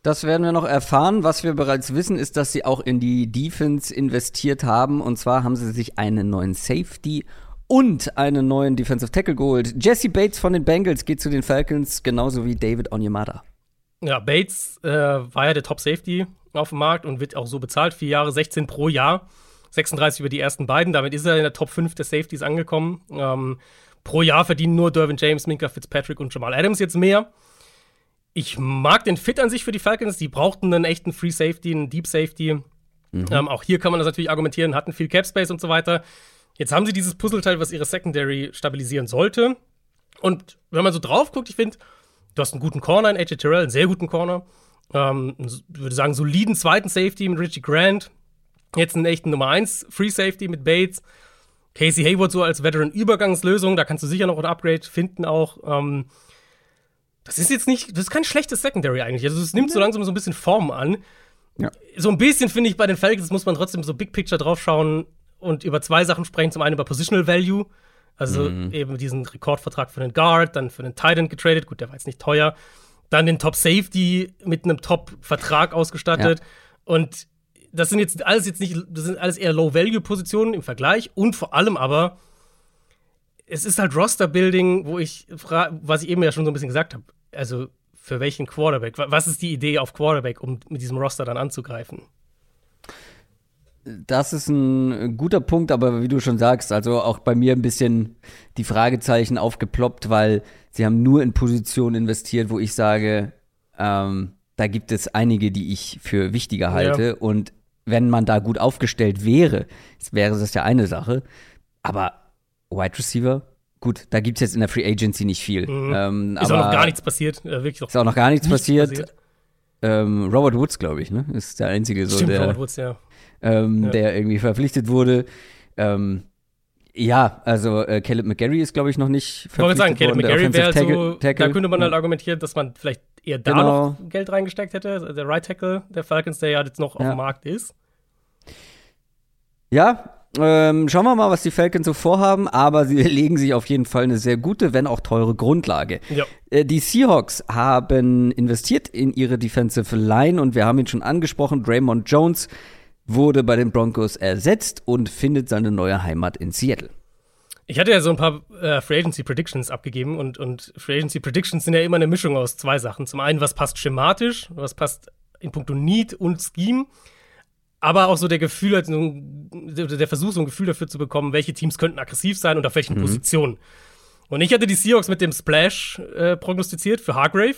Das werden wir noch erfahren. Was wir bereits wissen, ist, dass sie auch in die Defense investiert haben. Und zwar haben sie sich einen neuen Safety und einen neuen Defensive Tackle geholt. Jesse Bates von den Bengals geht zu den Falcons, genauso wie David Onyemada. Ja, Bates äh, war ja der Top Safety auf dem Markt und wird auch so bezahlt. Vier Jahre, 16 pro Jahr. 36 über die ersten beiden. Damit ist er in der Top 5 der Safeties angekommen. Ähm, pro Jahr verdienen nur Dervin James, Minka Fitzpatrick und Jamal Adams jetzt mehr. Ich mag den Fit an sich für die Falcons. Die brauchten einen echten Free Safety, einen Deep Safety. Mhm. Ähm, auch hier kann man das natürlich argumentieren, hatten viel Cap Space und so weiter. Jetzt haben sie dieses Puzzleteil, was ihre Secondary stabilisieren sollte. Und wenn man so drauf guckt, ich finde, du hast einen guten Corner in AJ Terrell, einen sehr guten Corner. Ähm, würde sagen, soliden zweiten Safety mit Richie Grant. Jetzt einen echten Nummer 1 Free Safety mit Bates. Casey Hayward so als Veteran-Übergangslösung, da kannst du sicher noch ein Upgrade finden auch. Ähm, das ist jetzt nicht, das ist kein schlechtes Secondary eigentlich. Also es nimmt so langsam so ein bisschen Form an. Ja. So ein bisschen finde ich bei den Falcons muss man trotzdem so Big Picture drauf schauen und über zwei Sachen sprechen. Zum einen über Positional Value, also mhm. eben diesen Rekordvertrag für den Guard, dann für den Titan getradet. Gut, der war jetzt nicht teuer. Dann den Top Safety mit einem Top-Vertrag ausgestattet. Ja. Und das sind jetzt alles jetzt nicht, das sind alles eher Low-Value-Positionen im Vergleich und vor allem aber, es ist halt Roster-Building, wo ich frage, was ich eben ja schon so ein bisschen gesagt habe. Also, für welchen Quarterback? Was ist die Idee auf Quarterback, um mit diesem Roster dann anzugreifen? Das ist ein guter Punkt, aber wie du schon sagst, also auch bei mir ein bisschen die Fragezeichen aufgeploppt, weil sie haben nur in Positionen investiert, wo ich sage, ähm, da gibt es einige, die ich für wichtiger halte. Ja. Und wenn man da gut aufgestellt wäre, wäre das ja eine Sache. Aber Wide Receiver, gut, da gibt es jetzt in der Free Agency nicht viel. Mhm. Ähm, ist auch noch gar nichts passiert. Äh, wirklich ist auch noch gar nichts, nichts passiert. passiert. Ähm, Robert Woods, glaube ich, ne? Ist der einzige so, Stimmt, der, Robert Woods, ja. Ähm, ja. der irgendwie verpflichtet wurde. Ähm, ja, also äh, Caleb McGarry ist, glaube ich, noch nicht verpflichtet ich sagen, Caleb McGarry wäre so, da könnte man halt argumentieren, dass man vielleicht eher da genau. noch Geld reingesteckt hätte. Also der Right Tackle der Falcons, der ja jetzt noch ja. auf dem Markt ist. Ja, ähm, schauen wir mal, was die Falcons so vorhaben, aber sie legen sich auf jeden Fall eine sehr gute, wenn auch teure Grundlage. Ja. Äh, die Seahawks haben investiert in ihre Defensive Line und wir haben ihn schon angesprochen, Draymond Jones wurde bei den Broncos ersetzt und findet seine neue Heimat in Seattle. Ich hatte ja so ein paar äh, Free Agency Predictions abgegeben und, und Free Agency Predictions sind ja immer eine Mischung aus zwei Sachen. Zum einen, was passt schematisch, was passt in puncto Need und Scheme, aber auch so der Gefühl, also der Versuch, so ein Gefühl dafür zu bekommen, welche Teams könnten aggressiv sein und auf welchen mhm. Positionen. Und ich hatte die Seahawks mit dem Splash äh, prognostiziert für Hargrave.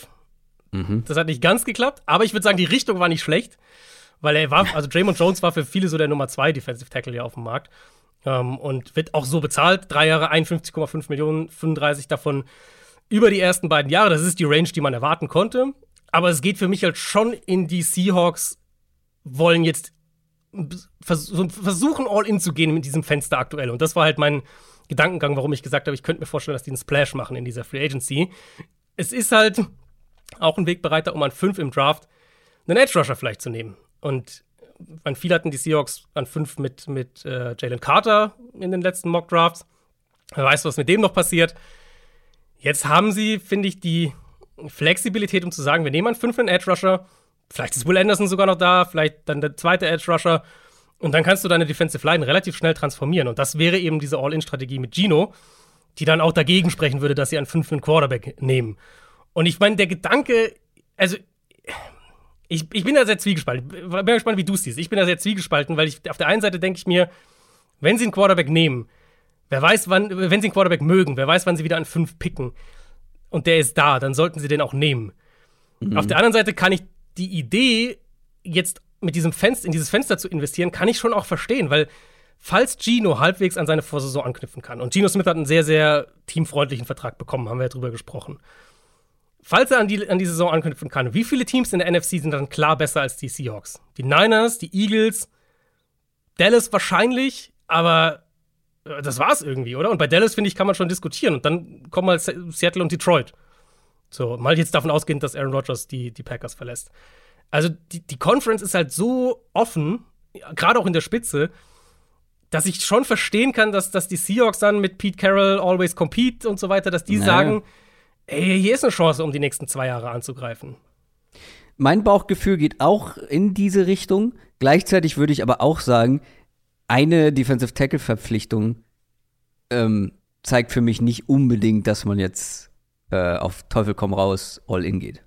Mhm. Das hat nicht ganz geklappt, aber ich würde sagen, die Richtung war nicht schlecht. Weil er war, also Draymond Jones war für viele so der Nummer zwei Defensive Tackle ja auf dem Markt. Ähm, und wird auch so bezahlt. Drei Jahre 51,5 Millionen, 35 davon über die ersten beiden Jahre. Das ist die Range, die man erwarten konnte. Aber es geht für mich halt schon in die Seahawks, wollen jetzt versuchen, all in zu gehen mit diesem Fenster aktuell. Und das war halt mein Gedankengang, warum ich gesagt habe, ich könnte mir vorstellen, dass die einen Splash machen in dieser Free Agency. Es ist halt auch ein Wegbereiter, um an 5 im Draft einen Edge Rusher vielleicht zu nehmen. Und man, viele hatten die Seahawks an fünf mit, mit äh, Jalen Carter in den letzten Mock Drafts. Wer weiß, was mit dem noch passiert. Jetzt haben sie, finde ich, die Flexibilität, um zu sagen, wir nehmen an fünf einen Edge Rusher. Vielleicht ist Will Anderson sogar noch da, vielleicht dann der zweite Edge Rusher. Und dann kannst du deine Defensive Line relativ schnell transformieren. Und das wäre eben diese All-In-Strategie mit Gino, die dann auch dagegen sprechen würde, dass sie an fünf einen Quarterback nehmen. Und ich meine, der Gedanke, also ich, ich bin da sehr zwiegespalten. Ich bin gespannt, wie du es siehst. Ich bin da sehr zwiegespalten, weil ich auf der einen Seite denke ich mir, wenn sie einen Quarterback nehmen, wer weiß, wann, wenn sie einen Quarterback mögen, wer weiß, wann sie wieder an fünf picken und der ist da, dann sollten sie den auch nehmen. Mhm. Auf der anderen Seite kann ich die Idee, jetzt mit diesem Fenster, in dieses Fenster zu investieren, kann ich schon auch verstehen, weil falls Gino halbwegs an seine Vorsaison anknüpfen kann, und Gino Smith hat einen sehr, sehr teamfreundlichen Vertrag bekommen, haben wir ja drüber gesprochen falls er an die, an die Saison anknüpfen kann, wie viele Teams in der NFC sind dann klar besser als die Seahawks? Die Niners, die Eagles, Dallas wahrscheinlich, aber äh, das war's irgendwie, oder? Und bei Dallas, finde ich, kann man schon diskutieren. Und dann kommen mal Seattle und Detroit. So, mal jetzt davon ausgehend, dass Aaron Rodgers die, die Packers verlässt. Also, die, die Conference ist halt so offen gerade auch in der Spitze, dass ich schon verstehen kann, dass, dass die Seahawks dann mit Pete Carroll always compete und so weiter, dass die naja. sagen, ey, hier ist eine Chance, um die nächsten zwei Jahre anzugreifen. Mein Bauchgefühl geht auch in diese Richtung. Gleichzeitig würde ich aber auch sagen, eine Defensive Tackle Verpflichtung ähm, zeigt für mich nicht unbedingt, dass man jetzt äh, auf Teufel komm raus all in geht.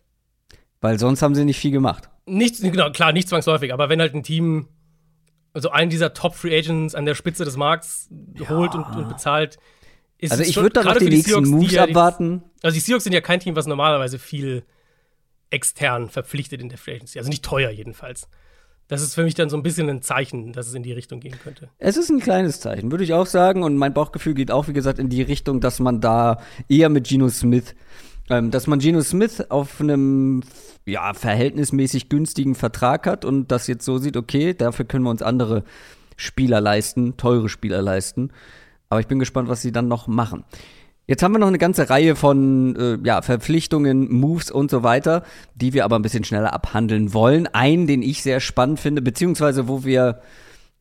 Weil sonst haben sie nicht viel gemacht. Nicht, genau, klar, nicht zwangsläufig, aber wenn halt ein Team also einen dieser Top Free Agents an der Spitze des Markts ja. holt und, und, bezahlt, ist Also ich würde da noch die, die nächsten Seahawks, Moves die ja abwarten. also die Seahawks sind ja kein Team, was normalerweise viel extern verpflichtet in der Free Agency. Also nicht teuer jedenfalls. Das ist für mich dann so ein bisschen ein Zeichen, dass es in die Richtung gehen könnte. Es ist ein kleines Zeichen, würde ich auch sagen. Und mein Bauchgefühl geht auch, wie gesagt, in die Richtung, dass man da eher mit Geno Smith, ähm, dass man Geno Smith auf einem ja, verhältnismäßig günstigen Vertrag hat und das jetzt so sieht, okay, dafür können wir uns andere Spieler leisten, teure Spieler leisten. Aber ich bin gespannt, was sie dann noch machen. Jetzt haben wir noch eine ganze Reihe von äh, ja, Verpflichtungen, Moves und so weiter, die wir aber ein bisschen schneller abhandeln wollen. Einen, den ich sehr spannend finde, beziehungsweise wo wir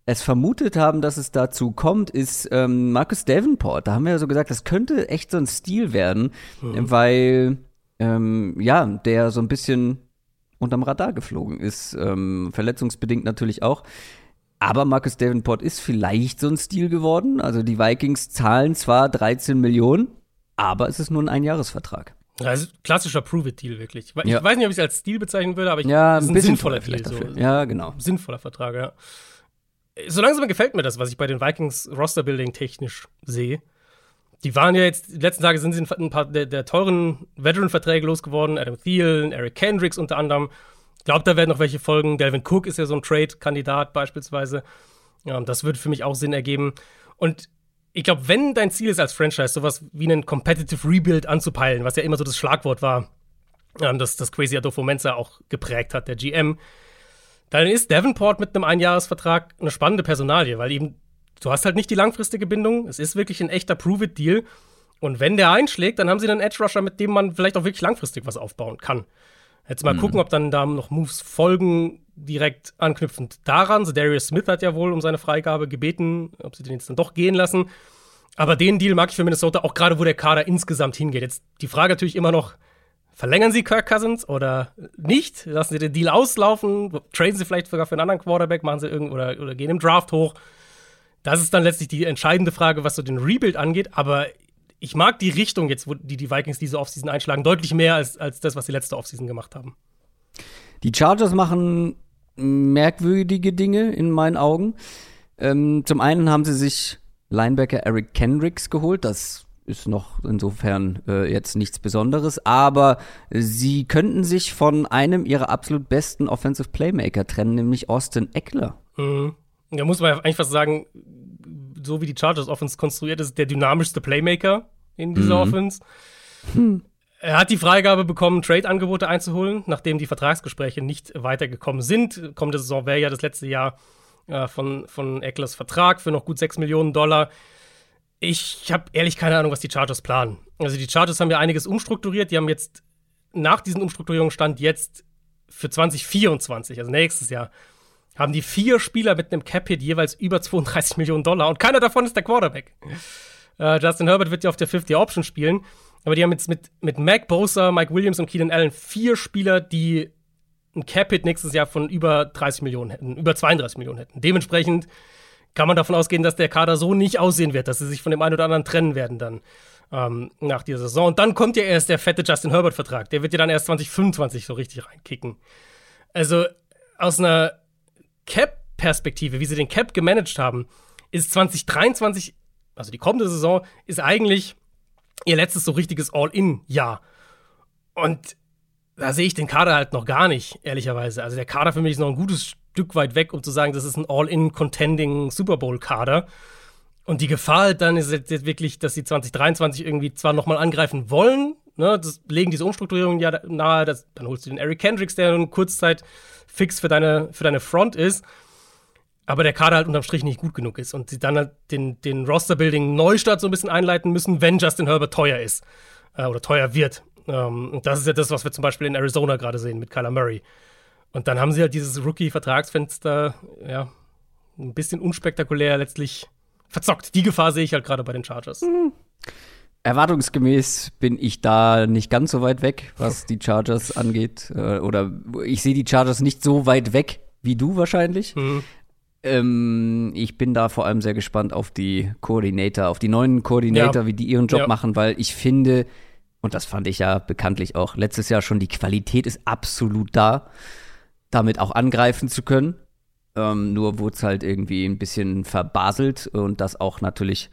es vermutet haben, dass es dazu kommt, ist ähm, Marcus Davenport. Da haben wir ja so gesagt, das könnte echt so ein Stil werden, mhm. weil ähm, ja, der so ein bisschen unterm Radar geflogen ist, ähm, verletzungsbedingt natürlich auch. Aber Marcus Davenport ist vielleicht so ein Stil geworden. Also die Vikings zahlen zwar 13 Millionen, aber es ist nur ein Einjahresvertrag. Also klassischer Prove-It-Deal wirklich. Ich ja. weiß nicht, ob ich es als Stil bezeichnen würde, aber ich, ja, ein, ein sinnvoller Deal. So. Ja, genau. Sinnvoller Vertrag, ja. So langsam gefällt mir das, was ich bei den Vikings Roster-Building technisch sehe. Die waren ja jetzt, die letzten Tage sind sie ein paar der, der teuren Veteran-Verträge losgeworden. Adam Thielen, Eric Kendricks unter anderem. Glaube, da werden noch welche folgen. Delvin Cook ist ja so ein Trade-Kandidat beispielsweise. Ja, das würde für mich auch Sinn ergeben. Und ich glaube, wenn dein Ziel ist als Franchise, sowas wie einen Competitive Rebuild anzupeilen, was ja immer so das Schlagwort war, das, das Crazy Adolfo Mensa auch geprägt hat, der GM, dann ist Davenport mit einem Einjahresvertrag eine spannende Personalie, weil eben du hast halt nicht die langfristige Bindung. Es ist wirklich ein echter Prove-It-Deal. Und wenn der einschlägt, dann haben sie einen Edge-Rusher, mit dem man vielleicht auch wirklich langfristig was aufbauen kann. Jetzt mal mhm. gucken, ob dann da noch Moves folgen, direkt anknüpfend daran. So Darius Smith hat ja wohl um seine Freigabe gebeten, ob sie den jetzt dann doch gehen lassen. Aber den Deal mag ich für Minnesota auch gerade, wo der Kader insgesamt hingeht. Jetzt die Frage natürlich immer noch, verlängern sie Kirk Cousins oder nicht? Lassen sie den Deal auslaufen? Traden sie vielleicht sogar für einen anderen Quarterback? Machen sie irgend oder, oder gehen im Draft hoch? Das ist dann letztlich die entscheidende Frage, was so den Rebuild angeht. Aber ich mag die Richtung jetzt, wo die, die Vikings diese Offseason einschlagen, deutlich mehr als, als das, was sie letzte Offseason gemacht haben. Die Chargers machen merkwürdige Dinge in meinen Augen. Ähm, zum einen haben sie sich Linebacker Eric Kendricks geholt. Das ist noch insofern äh, jetzt nichts Besonderes, aber sie könnten sich von einem ihrer absolut besten Offensive Playmaker trennen, nämlich Austin Eckler. Mhm. Da muss man ja eigentlich fast sagen, so wie die Chargers Offense konstruiert ist, der dynamischste Playmaker in dieser mhm. Offense. Hm. Er hat die Freigabe bekommen, Trade-Angebote einzuholen, nachdem die Vertragsgespräche nicht weitergekommen sind. Kommende Saison wäre ja das letzte Jahr äh, von, von Ecklers Vertrag für noch gut 6 Millionen Dollar. Ich habe ehrlich keine Ahnung, was die Chargers planen. Also die Chargers haben ja einiges umstrukturiert. Die haben jetzt nach diesen Umstrukturierungen stand jetzt für 2024, also nächstes Jahr, haben die vier Spieler mit einem Cap-Hit jeweils über 32 Millionen Dollar und keiner davon ist der Quarterback. Äh, Justin Herbert wird ja auf der 50-Option spielen, aber die haben jetzt mit, mit Mac Bosa, Mike Williams und Keenan Allen vier Spieler, die ein Cap-Hit nächstes Jahr von über 30 Millionen hätten, über 32 Millionen hätten. Dementsprechend kann man davon ausgehen, dass der Kader so nicht aussehen wird, dass sie sich von dem einen oder anderen trennen werden dann ähm, nach dieser Saison. Und dann kommt ja erst der fette Justin Herbert-Vertrag. Der wird ja dann erst 2025 so richtig reinkicken. Also aus einer Cap-Perspektive, wie sie den Cap gemanagt haben, ist 2023, also die kommende Saison, ist eigentlich ihr letztes so richtiges All-In-Jahr. Und da sehe ich den Kader halt noch gar nicht, ehrlicherweise. Also der Kader für mich ist noch ein gutes Stück weit weg, um zu sagen, das ist ein All-In-Contending Super Bowl-Kader. Und die Gefahr halt dann ist jetzt wirklich, dass sie 2023 irgendwie zwar nochmal angreifen wollen, ne, das legen diese Umstrukturierungen ja nahe, das, dann holst du den Eric Kendricks, der in Kurzzeit fix für deine, für deine Front ist, aber der Kader halt unterm Strich nicht gut genug ist und sie dann halt den, den Roster-Building-Neustart so ein bisschen einleiten müssen, wenn Justin Herbert teuer ist äh, oder teuer wird. Ähm, und das ist ja das, was wir zum Beispiel in Arizona gerade sehen mit Kyler Murray. Und dann haben sie halt dieses Rookie-Vertragsfenster, ja, ein bisschen unspektakulär letztlich verzockt. Die Gefahr sehe ich halt gerade bei den Chargers. Mhm. Erwartungsgemäß bin ich da nicht ganz so weit weg, was die Chargers angeht. Äh, oder ich sehe die Chargers nicht so weit weg wie du wahrscheinlich. Mhm. Ähm, ich bin da vor allem sehr gespannt auf die Koordinator, auf die neuen Koordinator, ja. wie die ihren Job ja. machen, weil ich finde, und das fand ich ja bekanntlich auch letztes Jahr schon, die Qualität ist absolut da, damit auch angreifen zu können. Ähm, nur wurde es halt irgendwie ein bisschen verbaselt und das auch natürlich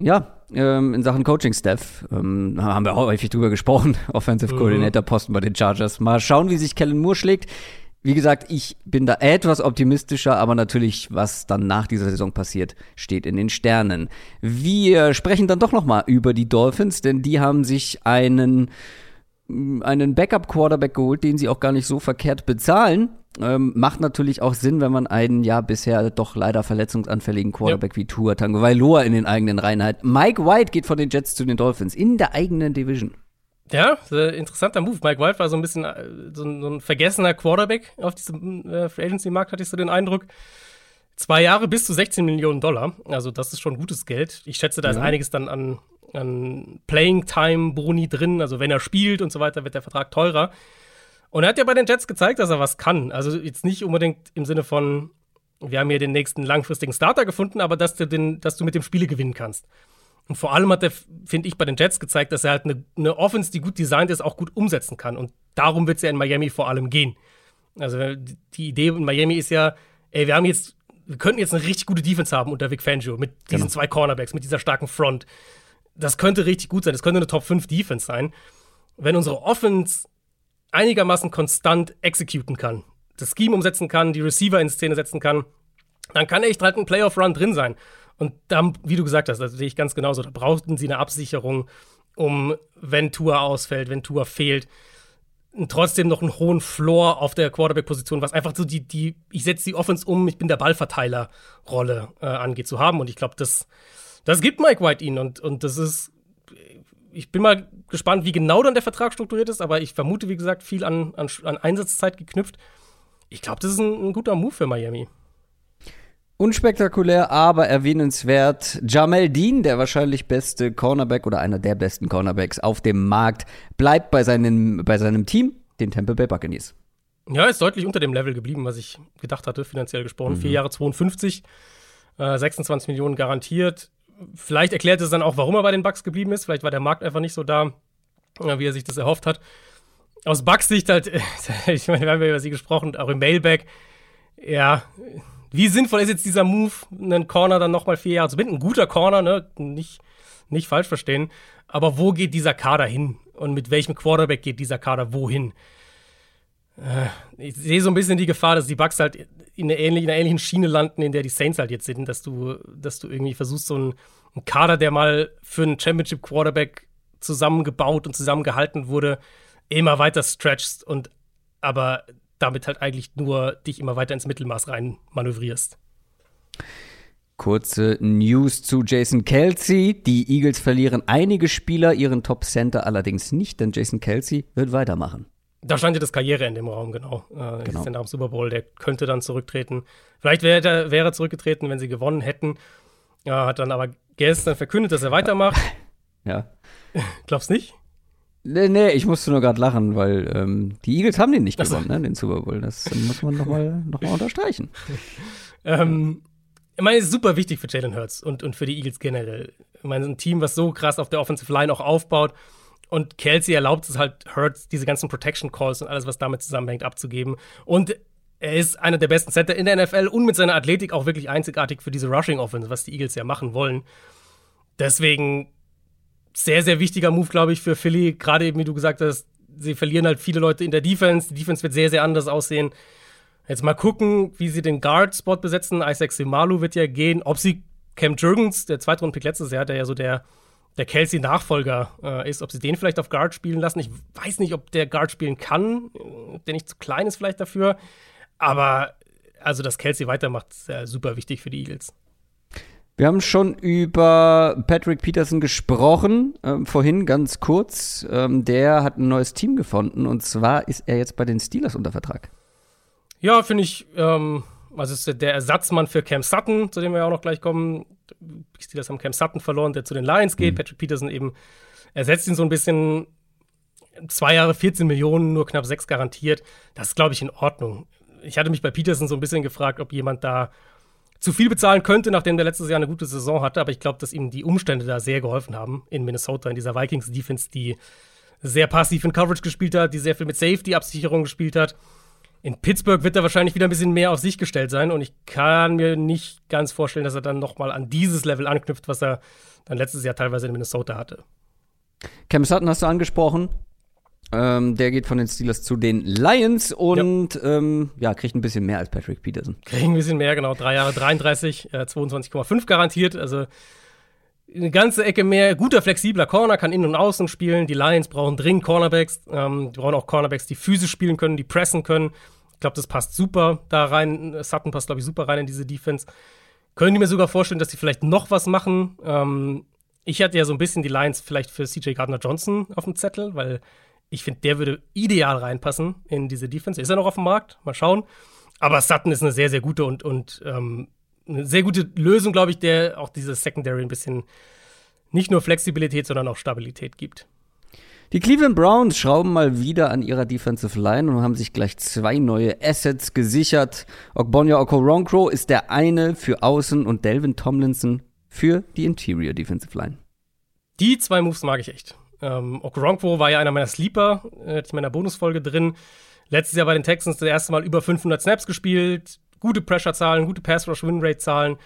ja, ähm, in Sachen Coaching-Staff ähm, haben wir auch häufig drüber gesprochen. Offensive mhm. Coordinator Posten bei den Chargers. Mal schauen, wie sich Kellen Moore schlägt. Wie gesagt, ich bin da etwas optimistischer, aber natürlich, was dann nach dieser Saison passiert, steht in den Sternen. Wir sprechen dann doch noch mal über die Dolphins, denn die haben sich einen einen Backup-Quarterback geholt, den sie auch gar nicht so verkehrt bezahlen. Ähm, macht natürlich auch Sinn, wenn man einen ja bisher doch leider verletzungsanfälligen Quarterback ja. wie Tua Tagovailoa in den eigenen Reihen hat. Mike White geht von den Jets zu den Dolphins in der eigenen Division. Ja, interessanter Move. Mike White war so ein bisschen äh, so ein, so ein vergessener Quarterback auf diesem äh, Free Agency Markt, hatte ich so den Eindruck. Zwei Jahre bis zu 16 Millionen Dollar. Also, das ist schon gutes Geld. Ich schätze, da ja. ist einiges dann an, an Playing Time Boni drin. Also, wenn er spielt und so weiter, wird der Vertrag teurer. Und er hat ja bei den Jets gezeigt, dass er was kann. Also jetzt nicht unbedingt im Sinne von, wir haben hier den nächsten langfristigen Starter gefunden, aber dass du, den, dass du mit dem Spiele gewinnen kannst. Und vor allem hat er, finde ich, bei den Jets gezeigt, dass er halt eine, eine Offense, die gut designt ist, auch gut umsetzen kann. Und darum wird es ja in Miami vor allem gehen. Also die Idee in Miami ist ja, ey, wir haben jetzt, wir könnten jetzt eine richtig gute Defense haben unter Vic Fangio mit diesen genau. zwei Cornerbacks, mit dieser starken Front. Das könnte richtig gut sein. Das könnte eine Top 5 Defense sein. Wenn unsere Offense einigermaßen konstant exekuten kann, das Scheme umsetzen kann, die Receiver in Szene setzen kann, dann kann echt halt ein Playoff-Run drin sein. Und dann, wie du gesagt hast, das sehe ich ganz genauso, da brauchten sie eine Absicherung, um, wenn Tour ausfällt, wenn Tour fehlt, trotzdem noch einen hohen Floor auf der Quarterback-Position, was einfach so die, die, ich setze die Offense um, ich bin der Ballverteiler-Rolle äh, angeht, zu haben. Und ich glaube, das, das gibt Mike White ihnen. Und, und das ist ich bin mal gespannt, wie genau dann der Vertrag strukturiert ist, aber ich vermute, wie gesagt, viel an, an, an Einsatzzeit geknüpft. Ich glaube, das ist ein, ein, guter Move für Miami. Unspektakulär, aber erwähnenswert. Jamel Dean, der wahrscheinlich beste Cornerback oder einer der besten Cornerbacks auf dem Markt, bleibt bei seinem, bei seinem Team, den Tampa Bay Buccaneers. Ja, ist deutlich unter dem Level geblieben, was ich gedacht hatte, finanziell gesprochen. Mhm. Vier Jahre 52, äh, 26 Millionen garantiert vielleicht erklärt es dann auch, warum er bei den Bucks geblieben ist. Vielleicht war der Markt einfach nicht so da, wie er sich das erhofft hat. Aus Bucks Sicht halt, ich meine, wir haben ja über sie gesprochen, auch im Mailback. Ja, wie sinnvoll ist jetzt dieser Move, einen Corner dann nochmal vier Jahre zu binden? Ein guter Corner, ne? Nicht, nicht falsch verstehen. Aber wo geht dieser Kader hin? Und mit welchem Quarterback geht dieser Kader wohin? Äh, ich sehe so ein bisschen die Gefahr, dass die Bucks halt in einer, ähnlichen, in einer ähnlichen Schiene landen, in der die Saints halt jetzt sind, dass du, dass du irgendwie versuchst, so einen, einen Kader, der mal für einen Championship-Quarterback zusammengebaut und zusammengehalten wurde, immer weiter stretchst und aber damit halt eigentlich nur dich immer weiter ins Mittelmaß rein manövrierst. Kurze News zu Jason Kelsey. Die Eagles verlieren einige Spieler, ihren Top Center allerdings nicht, denn Jason Kelsey wird weitermachen. Da stand ja das Karriereende im Raum, genau. Äh, genau. Ist nach dem Super Bowl, der könnte dann zurücktreten. Vielleicht wäre er zurückgetreten, wenn sie gewonnen hätten. Ja, hat dann aber gestern verkündet, dass er weitermacht. ja. Glaubst nicht? Nee, nee, ich musste nur gerade lachen, weil ähm, die Eagles haben den nicht gewonnen, ne, den Super Bowl. Das muss man nochmal noch mal unterstreichen. ähm, ich meine, es ist super wichtig für Jalen Hurts und, und für die Eagles generell. Ich meine, ein Team, was so krass auf der Offensive Line auch aufbaut und Kelsey erlaubt es halt Hurts, diese ganzen Protection Calls und alles, was damit zusammenhängt, abzugeben. Und er ist einer der besten Center in der NFL und mit seiner Athletik auch wirklich einzigartig für diese Rushing Offense, was die Eagles ja machen wollen. Deswegen sehr, sehr wichtiger Move, glaube ich, für Philly. Gerade eben, wie du gesagt hast, sie verlieren halt viele Leute in der Defense. Die Defense wird sehr, sehr anders aussehen. Jetzt mal gucken, wie sie den Guard-Spot besetzen. Isaac Simalu wird ja gehen. Ob sie Cam Jurgens, der Zweitrunden-Pick letztes Jahr, der ja so der der Kelsey-Nachfolger äh, ist, ob sie den vielleicht auf Guard spielen lassen. Ich weiß nicht, ob der Guard spielen kann, der nicht zu klein ist vielleicht dafür. Aber also, dass Kelsey weitermacht, ist ja super wichtig für die Eagles. Wir haben schon über Patrick Peterson gesprochen, äh, vorhin ganz kurz. Ähm, der hat ein neues Team gefunden und zwar ist er jetzt bei den Steelers unter Vertrag. Ja, finde ich ähm, Also ist der Ersatzmann für Cam Sutton, zu dem wir auch noch gleich kommen. Die Steelers haben Cam Sutton verloren, der zu den Lions geht. Mhm. Patrick Peterson eben ersetzt ihn so ein bisschen. Zwei Jahre, 14 Millionen, nur knapp sechs garantiert. Das ist, glaube ich, in Ordnung. Ich hatte mich bei Peterson so ein bisschen gefragt, ob jemand da zu viel bezahlen könnte, nachdem der letztes Jahr eine gute Saison hatte. Aber ich glaube, dass ihm die Umstände da sehr geholfen haben in Minnesota, in dieser Vikings-Defense, die sehr passiv in Coverage gespielt hat, die sehr viel mit Safety-Absicherung gespielt hat. In Pittsburgh wird er wahrscheinlich wieder ein bisschen mehr auf sich gestellt sein und ich kann mir nicht ganz vorstellen, dass er dann nochmal an dieses Level anknüpft, was er dann letztes Jahr teilweise in Minnesota hatte. Cam Sutton hast du angesprochen. Ähm, der geht von den Steelers zu den Lions und ja. Ähm, ja. kriegt ein bisschen mehr als Patrick Peterson. Kriegt ein bisschen mehr, genau. Drei Jahre 33, äh, 22,5 garantiert. Also eine ganze Ecke mehr. Guter, flexibler Corner, kann innen und außen spielen. Die Lions brauchen dringend Cornerbacks. Ähm, die brauchen auch Cornerbacks, die physisch spielen können, die pressen können. Ich glaube, das passt super da rein. Sutton passt, glaube ich, super rein in diese Defense. Können die mir sogar vorstellen, dass sie vielleicht noch was machen? Ähm, ich hatte ja so ein bisschen die Lions vielleicht für CJ Gardner Johnson auf dem Zettel, weil ich finde, der würde ideal reinpassen in diese Defense. Ist er noch auf dem Markt? Mal schauen. Aber Sutton ist eine sehr, sehr gute und, und ähm, eine sehr gute Lösung, glaube ich, der auch dieses Secondary ein bisschen nicht nur Flexibilität, sondern auch Stabilität gibt. Die Cleveland Browns schrauben mal wieder an ihrer Defensive Line und haben sich gleich zwei neue Assets gesichert. Ogbonya Okoronkro ist der eine für Außen und Delvin Tomlinson für die Interior Defensive Line. Die zwei Moves mag ich echt. Ähm, Okoronkwo war ja einer meiner Sleeper, äh, hatte ich in meiner Bonusfolge drin. Letztes Jahr bei den Texans das erste Mal über 500 Snaps gespielt, gute Pressure-Zahlen, gute Pass-Rush-Win-Rate-Zahlen,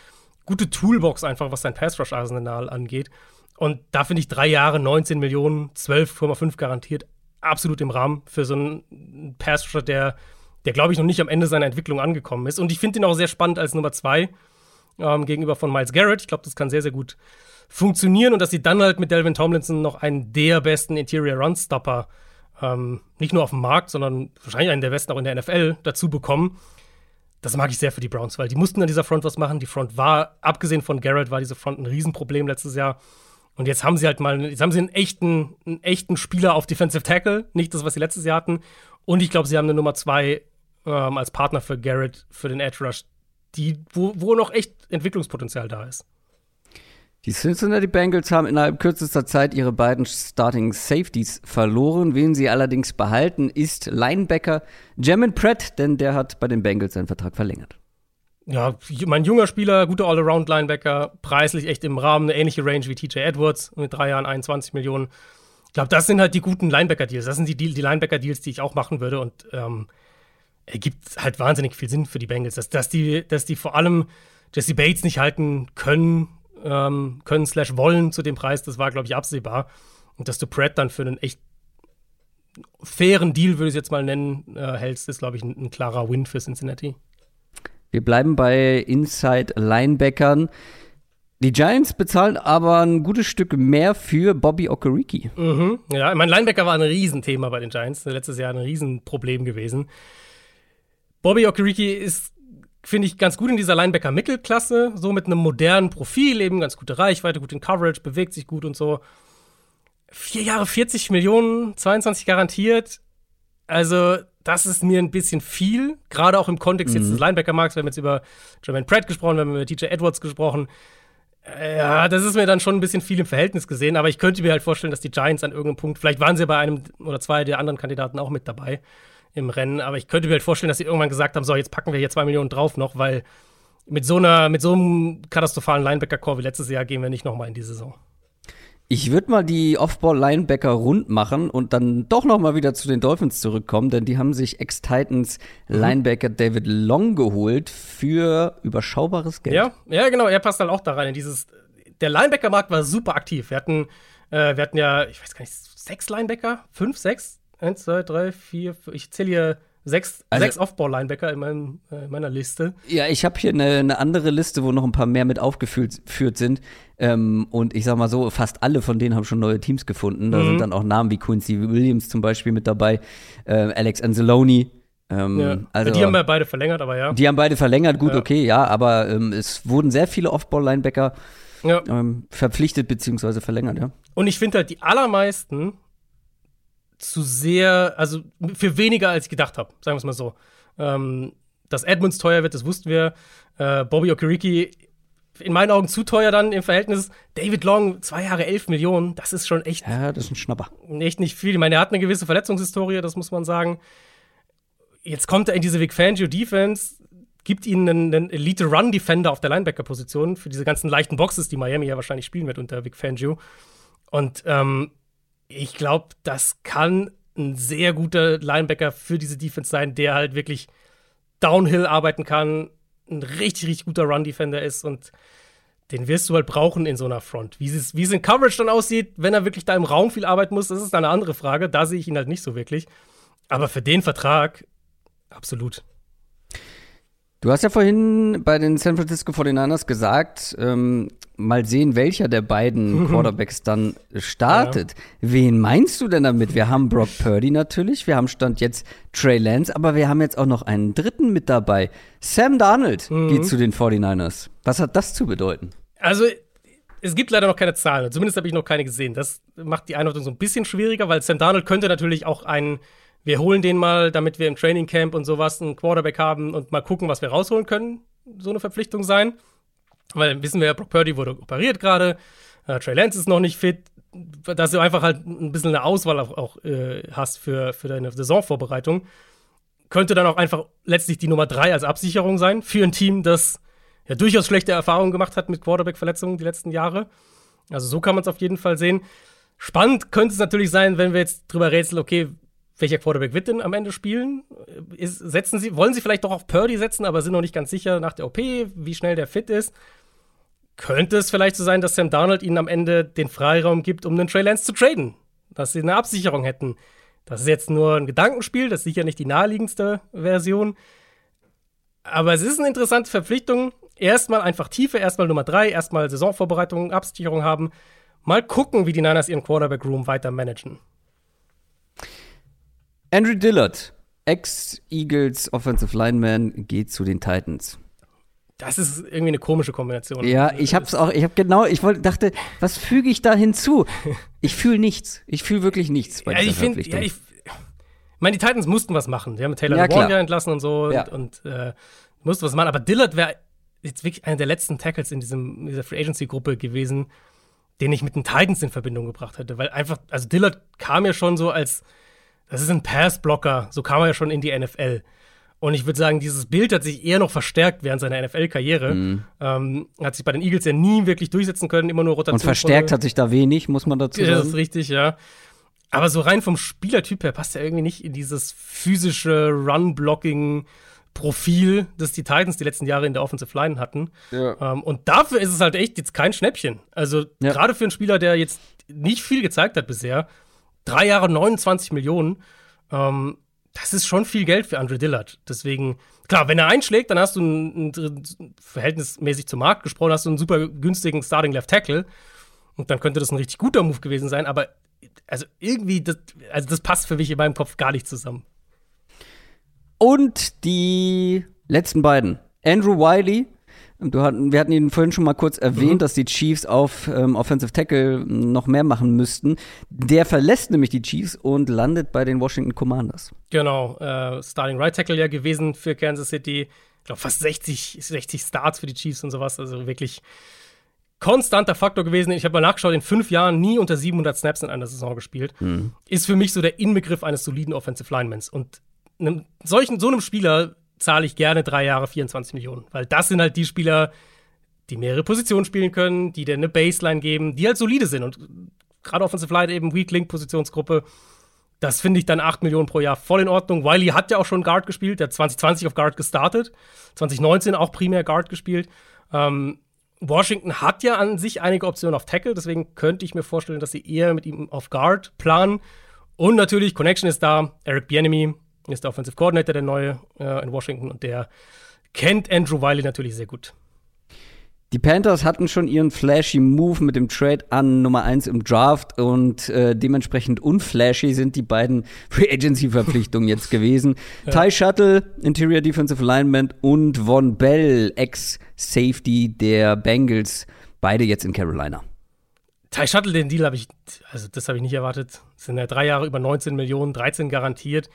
gute Toolbox einfach, was sein Pass-Rush-Arsenal angeht. Und da finde ich drei Jahre, 19 Millionen, 12,5 garantiert, absolut im Rahmen für so einen Pass-Rusher, der, der glaube ich, noch nicht am Ende seiner Entwicklung angekommen ist. Und ich finde ihn auch sehr spannend als Nummer zwei ähm, gegenüber von Miles Garrett. Ich glaube, das kann sehr, sehr gut funktionieren und dass sie dann halt mit Delvin Tomlinson noch einen der besten Interior Run-Stopper ähm, nicht nur auf dem Markt, sondern wahrscheinlich einen der besten auch in der NFL dazu bekommen. Das mag ich sehr für die Browns, weil die mussten an dieser Front was machen. Die Front war, abgesehen von Garrett, war diese Front ein Riesenproblem letztes Jahr. Und jetzt haben sie halt mal, jetzt haben sie einen echten, einen echten Spieler auf Defensive Tackle, nicht das, was sie letztes Jahr hatten. Und ich glaube, sie haben eine Nummer zwei ähm, als Partner für Garrett für den Edge Rush, die, wo, wo noch echt Entwicklungspotenzial da ist. Die Cincinnati Bengals haben innerhalb kürzester Zeit ihre beiden Starting Safeties verloren. Wen sie allerdings behalten, ist Linebacker Jamin Pratt, denn der hat bei den Bengals seinen Vertrag verlängert. Ja, mein junger Spieler, guter All-Around-Linebacker, preislich echt im Rahmen, eine ähnliche Range wie TJ Edwards mit drei Jahren 21 Millionen. Ich glaube, das sind halt die guten Linebacker-Deals. Das sind die, die Linebacker-Deals, die ich auch machen würde und ähm, ergibt halt wahnsinnig viel Sinn für die Bengals, dass, dass, die, dass die vor allem Jesse Bates nicht halten können, ähm, können slash wollen zu dem Preis, das war, glaube ich, absehbar. Und dass du Pratt dann für einen echt fairen Deal, würde ich es jetzt mal nennen, äh, hältst, ist, glaube ich, ein, ein, klarer Win für Cincinnati. Wir bleiben bei Inside-Linebackern. Die Giants bezahlen aber ein gutes Stück mehr für Bobby Okereke. Mhm, ja, mein Linebacker war ein Riesenthema bei den Giants. Letztes Jahr ein Riesenproblem gewesen. Bobby Okereke ist finde ich ganz gut in dieser Linebacker-Mittelklasse, so mit einem modernen Profil, eben ganz gute Reichweite, gut in Coverage, bewegt sich gut und so. Vier Jahre 40 Millionen, 22 garantiert. Also, das ist mir ein bisschen viel, gerade auch im Kontext mhm. jetzt des Linebacker-Markts. Wir haben jetzt über Jermaine Pratt gesprochen, wir haben über TJ Edwards gesprochen. Ja, das ist mir dann schon ein bisschen viel im Verhältnis gesehen, aber ich könnte mir halt vorstellen, dass die Giants an irgendeinem Punkt, vielleicht waren sie bei einem oder zwei der anderen Kandidaten auch mit dabei, im Rennen. Aber ich könnte mir halt vorstellen, dass sie irgendwann gesagt haben: so, jetzt packen wir hier zwei Millionen drauf noch, weil mit so einer, mit so einem katastrophalen Linebacker-Core wie letztes Jahr gehen wir nicht nochmal in die Saison. Ich würde mal die Off-Ball-Linebacker rund machen und dann doch noch mal wieder zu den Dolphins zurückkommen, denn die haben sich Ex-Titans mhm. Linebacker David Long geholt für überschaubares Geld. Ja, ja, genau, er passt dann auch da rein in dieses. Der Linebacker-Markt war super aktiv. Wir hatten, äh, wir hatten ja, ich weiß gar nicht, sechs Linebacker, fünf, sechs, Eins, zwei, drei, vier, fünf. Ich zähle hier sechs, also, sechs Off-Ball-Linebacker in, meinem, äh, in, meiner Liste. Ja, ich habe hier eine, eine, andere Liste, wo noch ein paar mehr mit aufgeführt sind. Ähm, und ich sag mal so, fast alle von denen haben schon neue Teams gefunden. Da mhm. sind dann auch Namen wie Quincy Williams zum Beispiel mit dabei, äh, Alex Anzalone. Ähm, ja. also, die haben ja beide verlängert, aber ja. Die haben beide verlängert, gut, ja. okay, ja, aber ähm, es wurden sehr viele Off-Ball-Linebacker ja. ähm, verpflichtet bzw. verlängert, ja. Und ich finde halt, die allermeisten zu sehr, also für weniger als ich gedacht habe, sagen wir es mal so. Ähm, Dass Edmonds teuer wird, das wussten wir. Äh, Bobby Okereke in meinen Augen zu teuer dann im Verhältnis. David Long, zwei Jahre, elf Millionen, das ist schon echt. Ja, das ist ein Schnapper. Echt nicht viel. Ich meine, er hat eine gewisse Verletzungshistorie, das muss man sagen. Jetzt kommt er in diese Vic Fangio Defense, gibt ihnen einen, einen Elite Run Defender auf der Linebacker-Position für diese ganzen leichten Boxes, die Miami ja wahrscheinlich spielen wird unter Vic Fangio. Und ähm, ich glaube, das kann ein sehr guter Linebacker für diese Defense sein, der halt wirklich Downhill arbeiten kann, ein richtig, richtig guter Run-Defender ist und den wirst du halt brauchen in so einer Front. Wie es, wie es in Coverage dann aussieht, wenn er wirklich da im Raum viel arbeiten muss, das ist eine andere Frage. Da sehe ich ihn halt nicht so wirklich. Aber für den Vertrag absolut. Du hast ja vorhin bei den San Francisco 49ers gesagt, ähm, mal sehen, welcher der beiden Quarterbacks dann startet. Ja. Wen meinst du denn damit? Wir haben Brock Purdy natürlich, wir haben Stand jetzt Trey Lance, aber wir haben jetzt auch noch einen dritten mit dabei. Sam Darnold mhm. geht zu den 49ers. Was hat das zu bedeuten? Also, es gibt leider noch keine Zahlen. Zumindest habe ich noch keine gesehen. Das macht die Einordnung so ein bisschen schwieriger, weil Sam Darnold könnte natürlich auch einen wir holen den mal, damit wir im Training Camp und sowas einen Quarterback haben und mal gucken, was wir rausholen können, so eine Verpflichtung sein. Weil wissen wir ja, Brock Purdy wurde operiert gerade, äh, Trey Lance ist noch nicht fit, dass du einfach halt ein bisschen eine Auswahl auch, auch äh, hast für, für deine Saisonvorbereitung. Könnte dann auch einfach letztlich die Nummer drei als Absicherung sein für ein Team, das ja durchaus schlechte Erfahrungen gemacht hat mit Quarterback-Verletzungen die letzten Jahre. Also so kann man es auf jeden Fall sehen. Spannend könnte es natürlich sein, wenn wir jetzt drüber rätseln, okay, welcher Quarterback wird denn am Ende spielen? Ist, setzen Sie, wollen Sie vielleicht doch auf Purdy setzen, aber sind noch nicht ganz sicher nach der OP, wie schnell der fit ist? Könnte es vielleicht so sein, dass Sam Darnold ihnen am Ende den Freiraum gibt, um den Trey Lance zu traden? Dass sie eine Absicherung hätten. Das ist jetzt nur ein Gedankenspiel, das ist sicher nicht die naheliegendste Version. Aber es ist eine interessante Verpflichtung. Erstmal einfach Tiefe, erstmal Nummer drei, erstmal Saisonvorbereitung, Absicherung haben. Mal gucken, wie die Niners ihren Quarterback-Room weiter managen. Andrew Dillard, Ex-Eagles Offensive Lineman, geht zu den Titans. Das ist irgendwie eine komische Kombination. Ja, ich hab's auch, ich hab genau, ich wollte, dachte, was füge ich da hinzu? Ich fühle nichts. Ich fühle wirklich nichts bei ja, ich find, ja, ich, ich meine, die Titans mussten was machen. Die haben Taylor ja, Warren entlassen und so ja. und, und äh, mussten was machen. Aber Dillard wäre jetzt wirklich einer der letzten Tackles in, diesem, in dieser Free Agency-Gruppe gewesen, den ich mit den Titans in Verbindung gebracht hätte. Weil einfach, also Dillard kam ja schon so als das ist ein Passblocker, so kam er ja schon in die NFL. Und ich würde sagen, dieses Bild hat sich eher noch verstärkt während seiner NFL-Karriere. Mhm. Ähm, hat sich bei den Eagles ja nie wirklich durchsetzen können, immer nur Rotation. Und verstärkt hat sich da wenig, muss man dazu sagen. Ja, das ist richtig, ja. Aber so rein vom Spielertyp her passt er irgendwie nicht in dieses physische Run-Blocking. Profil, das die Titans die letzten Jahre in der Offensive Line hatten. Ja. Ähm, und dafür ist es halt echt jetzt kein Schnäppchen. Also ja. gerade für einen Spieler, der jetzt nicht viel gezeigt hat bisher, Drei Jahre 29 Millionen. Ähm, das ist schon viel Geld für Andre Dillard. Deswegen, klar, wenn er einschlägt, dann hast du ein, ein, verhältnismäßig zum Markt gesprochen, hast du einen super günstigen Starting Left Tackle. Und dann könnte das ein richtig guter Move gewesen sein. Aber also irgendwie, das, also das passt für mich in meinem Kopf gar nicht zusammen. Und die letzten beiden. Andrew Wiley Du hatten, wir hatten ihn vorhin schon mal kurz erwähnt, mhm. dass die Chiefs auf ähm, Offensive Tackle noch mehr machen müssten. Der verlässt nämlich die Chiefs und landet bei den Washington Commanders. Genau, äh, Starting Right Tackle ja gewesen für Kansas City. Ich glaube, fast 60, 60 Starts für die Chiefs und sowas. Also wirklich konstanter Faktor gewesen. Ich habe mal nachgeschaut, in fünf Jahren nie unter 700 Snaps in einer Saison gespielt. Mhm. Ist für mich so der Inbegriff eines soliden Offensive Linemans. Und einem, solchen, so einem Spieler zahle ich gerne drei Jahre 24 Millionen. Weil das sind halt die Spieler, die mehrere Positionen spielen können, die dir eine Baseline geben, die halt solide sind. Und gerade Offensive Line eben Weak Link Positionsgruppe, das finde ich dann 8 Millionen pro Jahr voll in Ordnung. Wiley hat ja auch schon Guard gespielt, der hat 2020 auf Guard gestartet, 2019 auch primär Guard gespielt. Ähm, Washington hat ja an sich einige Optionen auf Tackle, deswegen könnte ich mir vorstellen, dass sie eher mit ihm auf Guard planen. Und natürlich, Connection ist da. Eric Bienemy ist der Offensive Coordinator, der neue äh, in Washington, und der kennt Andrew Wiley natürlich sehr gut. Die Panthers hatten schon ihren flashy Move mit dem Trade an Nummer 1 im Draft und äh, dementsprechend unflashy sind die beiden Free Agency Verpflichtungen jetzt gewesen. Ja. Ty Shuttle, Interior Defensive Lineman und Von Bell, Ex-Safety der Bengals, beide jetzt in Carolina. Ty Shuttle, den Deal habe ich, also das habe ich nicht erwartet. Das sind ja drei Jahre über 19 Millionen, 13 garantiert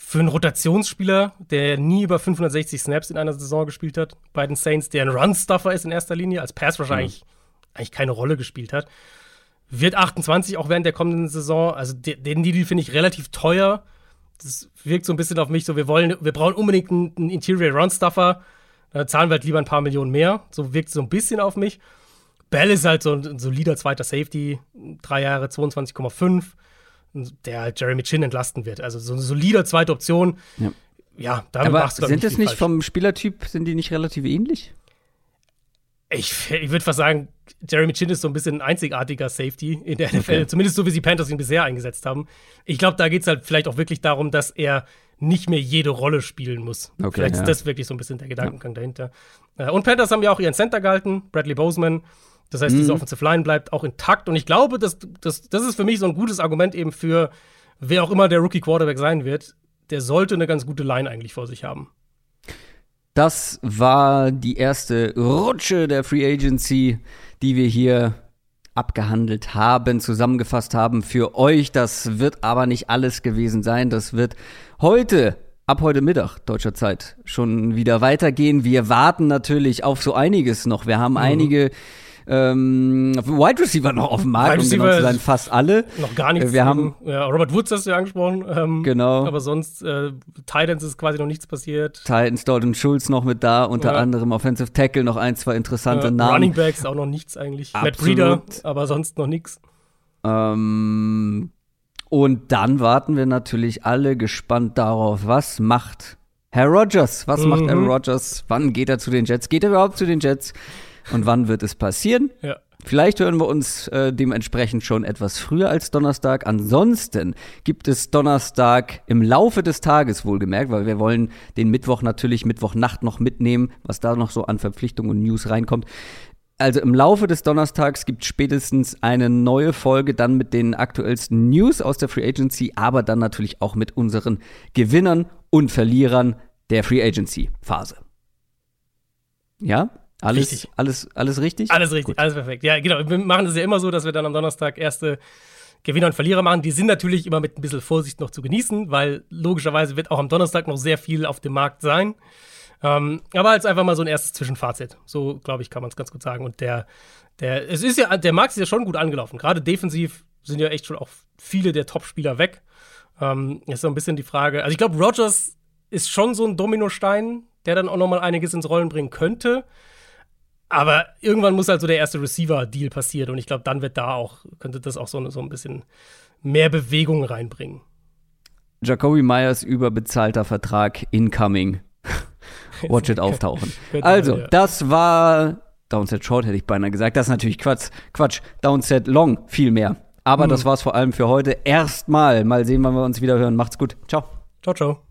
für einen Rotationsspieler, der nie über 560 Snaps in einer Saison gespielt hat, bei den Saints, der ein Run-Stuffer ist in erster Linie, als Pass wahrscheinlich mhm. eigentlich keine Rolle gespielt hat. Wird 28 auch während der kommenden Saison. Also den Deal finde ich relativ teuer. Das wirkt so ein bisschen auf mich so, wir wollen, wir brauchen unbedingt einen, einen Interior Run-Stuffer. Da zahlen wir halt lieber ein paar Millionen mehr. So wirkt es so ein bisschen auf mich. Bell ist halt so ein, ein solider zweiter Safety, drei Jahre 22,5 der halt Jeremy Chin entlasten wird. Also so eine solide zweite Option. Ja, ja damit Aber machst du Sind es nicht falsch. vom Spielertyp, sind die nicht relativ ähnlich? Ich, ich würde fast sagen, Jeremy Chin ist so ein bisschen ein einzigartiger Safety in der NFL, okay. zumindest so wie sie Panthers ihn bisher eingesetzt haben. Ich glaube, da geht es halt vielleicht auch wirklich darum, dass er nicht mehr jede Rolle spielen muss. Okay, vielleicht ja. ist das wirklich so ein bisschen der Gedankengang ja. dahinter. Äh, und Panthers haben ja auch ihren Center gehalten, Bradley Boseman. Das heißt, mhm. diese Offensive Line bleibt auch intakt. Und ich glaube, das, das, das ist für mich so ein gutes Argument eben für, wer auch immer der Rookie Quarterback sein wird. Der sollte eine ganz gute Line eigentlich vor sich haben. Das war die erste Rutsche der Free Agency, die wir hier abgehandelt haben, zusammengefasst haben für euch. Das wird aber nicht alles gewesen sein. Das wird heute ab heute Mittag deutscher Zeit schon wieder weitergehen. Wir warten natürlich auf so einiges noch. Wir haben mhm. einige ähm, Wide Receiver noch auf dem Markt, um genau zu sein, fast alle. Noch gar nichts. Wir haben ja, Robert Woods hast du ja angesprochen. Ähm, genau. Aber sonst, äh, Titans ist quasi noch nichts passiert. Titans, Dalton Schulz noch mit da, unter ja. anderem Offensive Tackle, noch ein, zwei interessante ja, Namen. Running Backs auch noch nichts eigentlich. Absolut. Matt Breeder, aber sonst noch nichts. Ähm, und dann warten wir natürlich alle gespannt darauf, was macht Herr Rogers? Was mhm. macht Aaron Rogers? Wann geht er zu den Jets? Geht er überhaupt zu den Jets? Und wann wird es passieren. Ja. Vielleicht hören wir uns äh, dementsprechend schon etwas früher als Donnerstag. Ansonsten gibt es Donnerstag im Laufe des Tages wohlgemerkt, weil wir wollen den Mittwoch natürlich Mittwochnacht noch mitnehmen, was da noch so an Verpflichtungen und News reinkommt. Also im Laufe des Donnerstags gibt es spätestens eine neue Folge, dann mit den aktuellsten News aus der Free Agency, aber dann natürlich auch mit unseren Gewinnern und Verlierern der Free Agency Phase. Ja? Alles, richtig. alles, alles richtig? Alles richtig, Gut. alles perfekt. Ja, genau. Wir machen das ja immer so, dass wir dann am Donnerstag erste Gewinner und Verlierer machen. Die sind natürlich immer mit ein bisschen Vorsicht noch zu genießen, weil logischerweise wird auch am Donnerstag noch sehr viel auf dem Markt sein. Ähm, aber als einfach mal so ein erstes Zwischenfazit. So, glaube ich, kann man es ganz gut sagen. Und der, der, es ist ja, der Markt ist ja schon gut angelaufen. Gerade defensiv sind ja echt schon auch viele der Top-Spieler weg. Ähm, ist so ein bisschen die Frage. Also ich glaube, Rogers ist schon so ein Dominostein, der dann auch noch mal einiges ins Rollen bringen könnte. Aber irgendwann muss halt so der erste Receiver-Deal passieren und ich glaube, dann wird da auch, könnte das auch so, so ein bisschen mehr Bewegung reinbringen. Jacoby Myers überbezahlter Vertrag incoming. Watch it auftauchen. also, das war Downset Short, hätte ich beinahe gesagt. Das ist natürlich Quatsch. Quatsch. Downset Long, viel mehr. Aber mhm. das war's vor allem für heute. Erstmal. Mal sehen, wann wir uns wieder hören. Macht's gut. Ciao. Ciao, ciao.